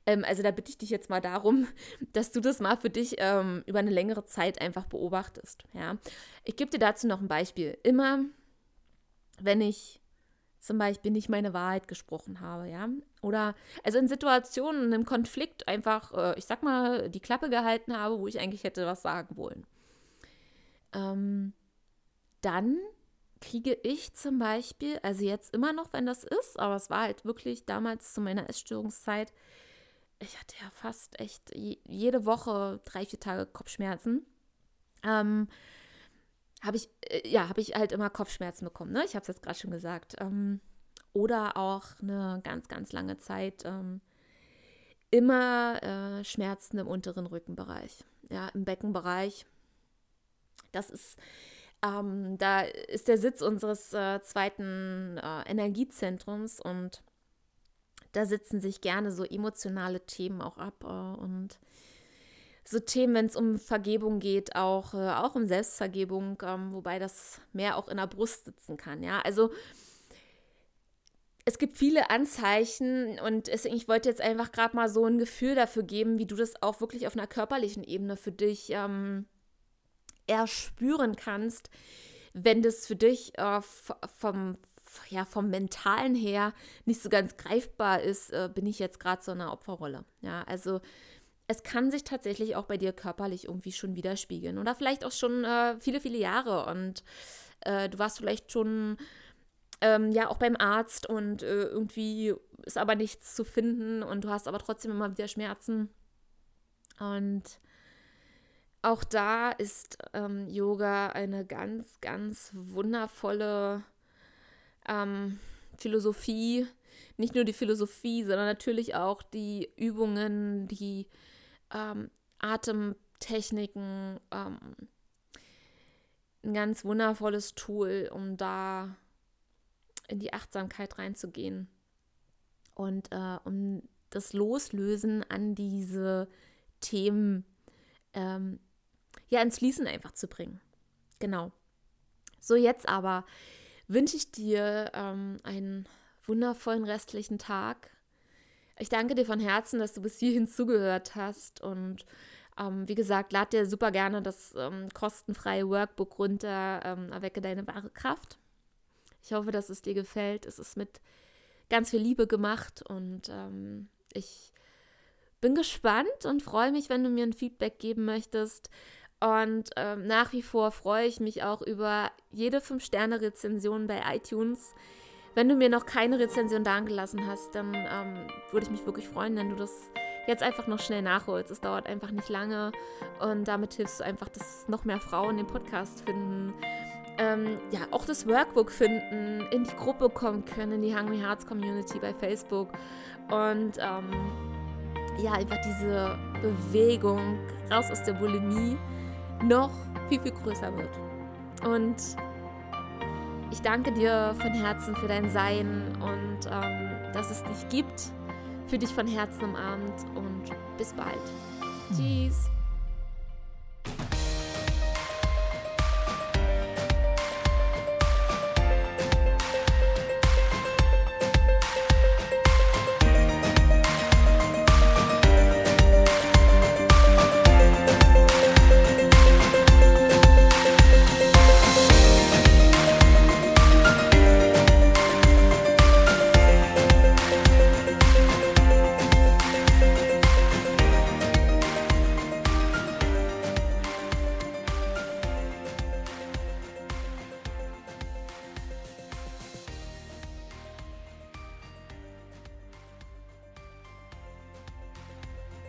A: Ähm, also da bitte ich dich jetzt mal darum, dass du das mal für dich ähm, über eine längere Zeit einfach beobachtest. Ja. Ich gebe dir dazu noch ein Beispiel. Immer, wenn ich zum Beispiel nicht meine Wahrheit gesprochen habe, ja. Oder also in Situationen, im Konflikt einfach, äh, ich sag mal, die Klappe gehalten habe, wo ich eigentlich hätte was sagen wollen. Ähm, dann kriege ich zum Beispiel, also jetzt immer noch, wenn das ist, aber es war halt wirklich damals zu meiner Essstörungszeit, ich hatte ja fast echt jede Woche drei, vier Tage Kopfschmerzen. Ähm, habe ich, äh, ja, habe ich halt immer Kopfschmerzen bekommen, ne? Ich habe es jetzt gerade schon gesagt. Ähm, oder auch eine ganz, ganz lange Zeit ähm, immer äh, Schmerzen im unteren Rückenbereich, ja, im Beckenbereich. Das ist, ähm, da ist der Sitz unseres äh, zweiten äh, Energiezentrums und da sitzen sich gerne so emotionale Themen auch ab äh, und so Themen, wenn es um Vergebung geht, auch, äh, auch um Selbstvergebung, ähm, wobei das mehr auch in der Brust sitzen kann. Ja, also es gibt viele Anzeichen und deswegen, ich wollte jetzt einfach gerade mal so ein Gefühl dafür geben, wie du das auch wirklich auf einer körperlichen Ebene für dich ähm, erspüren kannst, wenn das für dich äh, vom, ja, vom Mentalen her nicht so ganz greifbar ist, äh, bin ich jetzt gerade so in einer Opferrolle. Ja, also es kann sich tatsächlich auch bei dir körperlich irgendwie schon widerspiegeln oder vielleicht auch schon äh, viele, viele Jahre und äh, du warst vielleicht schon ähm, ja auch beim Arzt und äh, irgendwie ist aber nichts zu finden und du hast aber trotzdem immer wieder Schmerzen und auch da ist ähm, Yoga eine ganz, ganz wundervolle ähm, Philosophie. Nicht nur die Philosophie, sondern natürlich auch die Übungen, die ähm, Atemtechniken, ähm, ein ganz wundervolles Tool, um da in die Achtsamkeit reinzugehen und äh, um das Loslösen an diese Themen ähm, ja ins Fließen einfach zu bringen. Genau. So, jetzt aber wünsche ich dir ähm, einen wundervollen restlichen Tag. Ich danke dir von Herzen, dass du bis hierhin zugehört hast und ähm, wie gesagt, lad dir super gerne das ähm, kostenfreie Workbook runter, ähm, Erwecke deine wahre Kraft. Ich hoffe, dass es dir gefällt. Es ist mit ganz viel Liebe gemacht und ähm, ich bin gespannt und freue mich, wenn du mir ein Feedback geben möchtest. Und ähm, nach wie vor freue ich mich auch über jede 5-Sterne-Rezension bei iTunes. Wenn du mir noch keine Rezension dagelassen hast, dann ähm, würde ich mich wirklich freuen, wenn du das jetzt einfach noch schnell nachholst. Es dauert einfach nicht lange und damit hilfst du einfach, dass noch mehr Frauen den Podcast finden. Ähm, ja, auch das Workbook finden, in die Gruppe kommen können, in die Hungry Hearts Community bei Facebook und ähm, ja, einfach diese Bewegung raus aus der Bulimie noch viel, viel größer wird. Und ich danke dir von Herzen für dein Sein und ähm, dass es dich gibt. Für dich von Herzen umarmt und bis bald. Tschüss.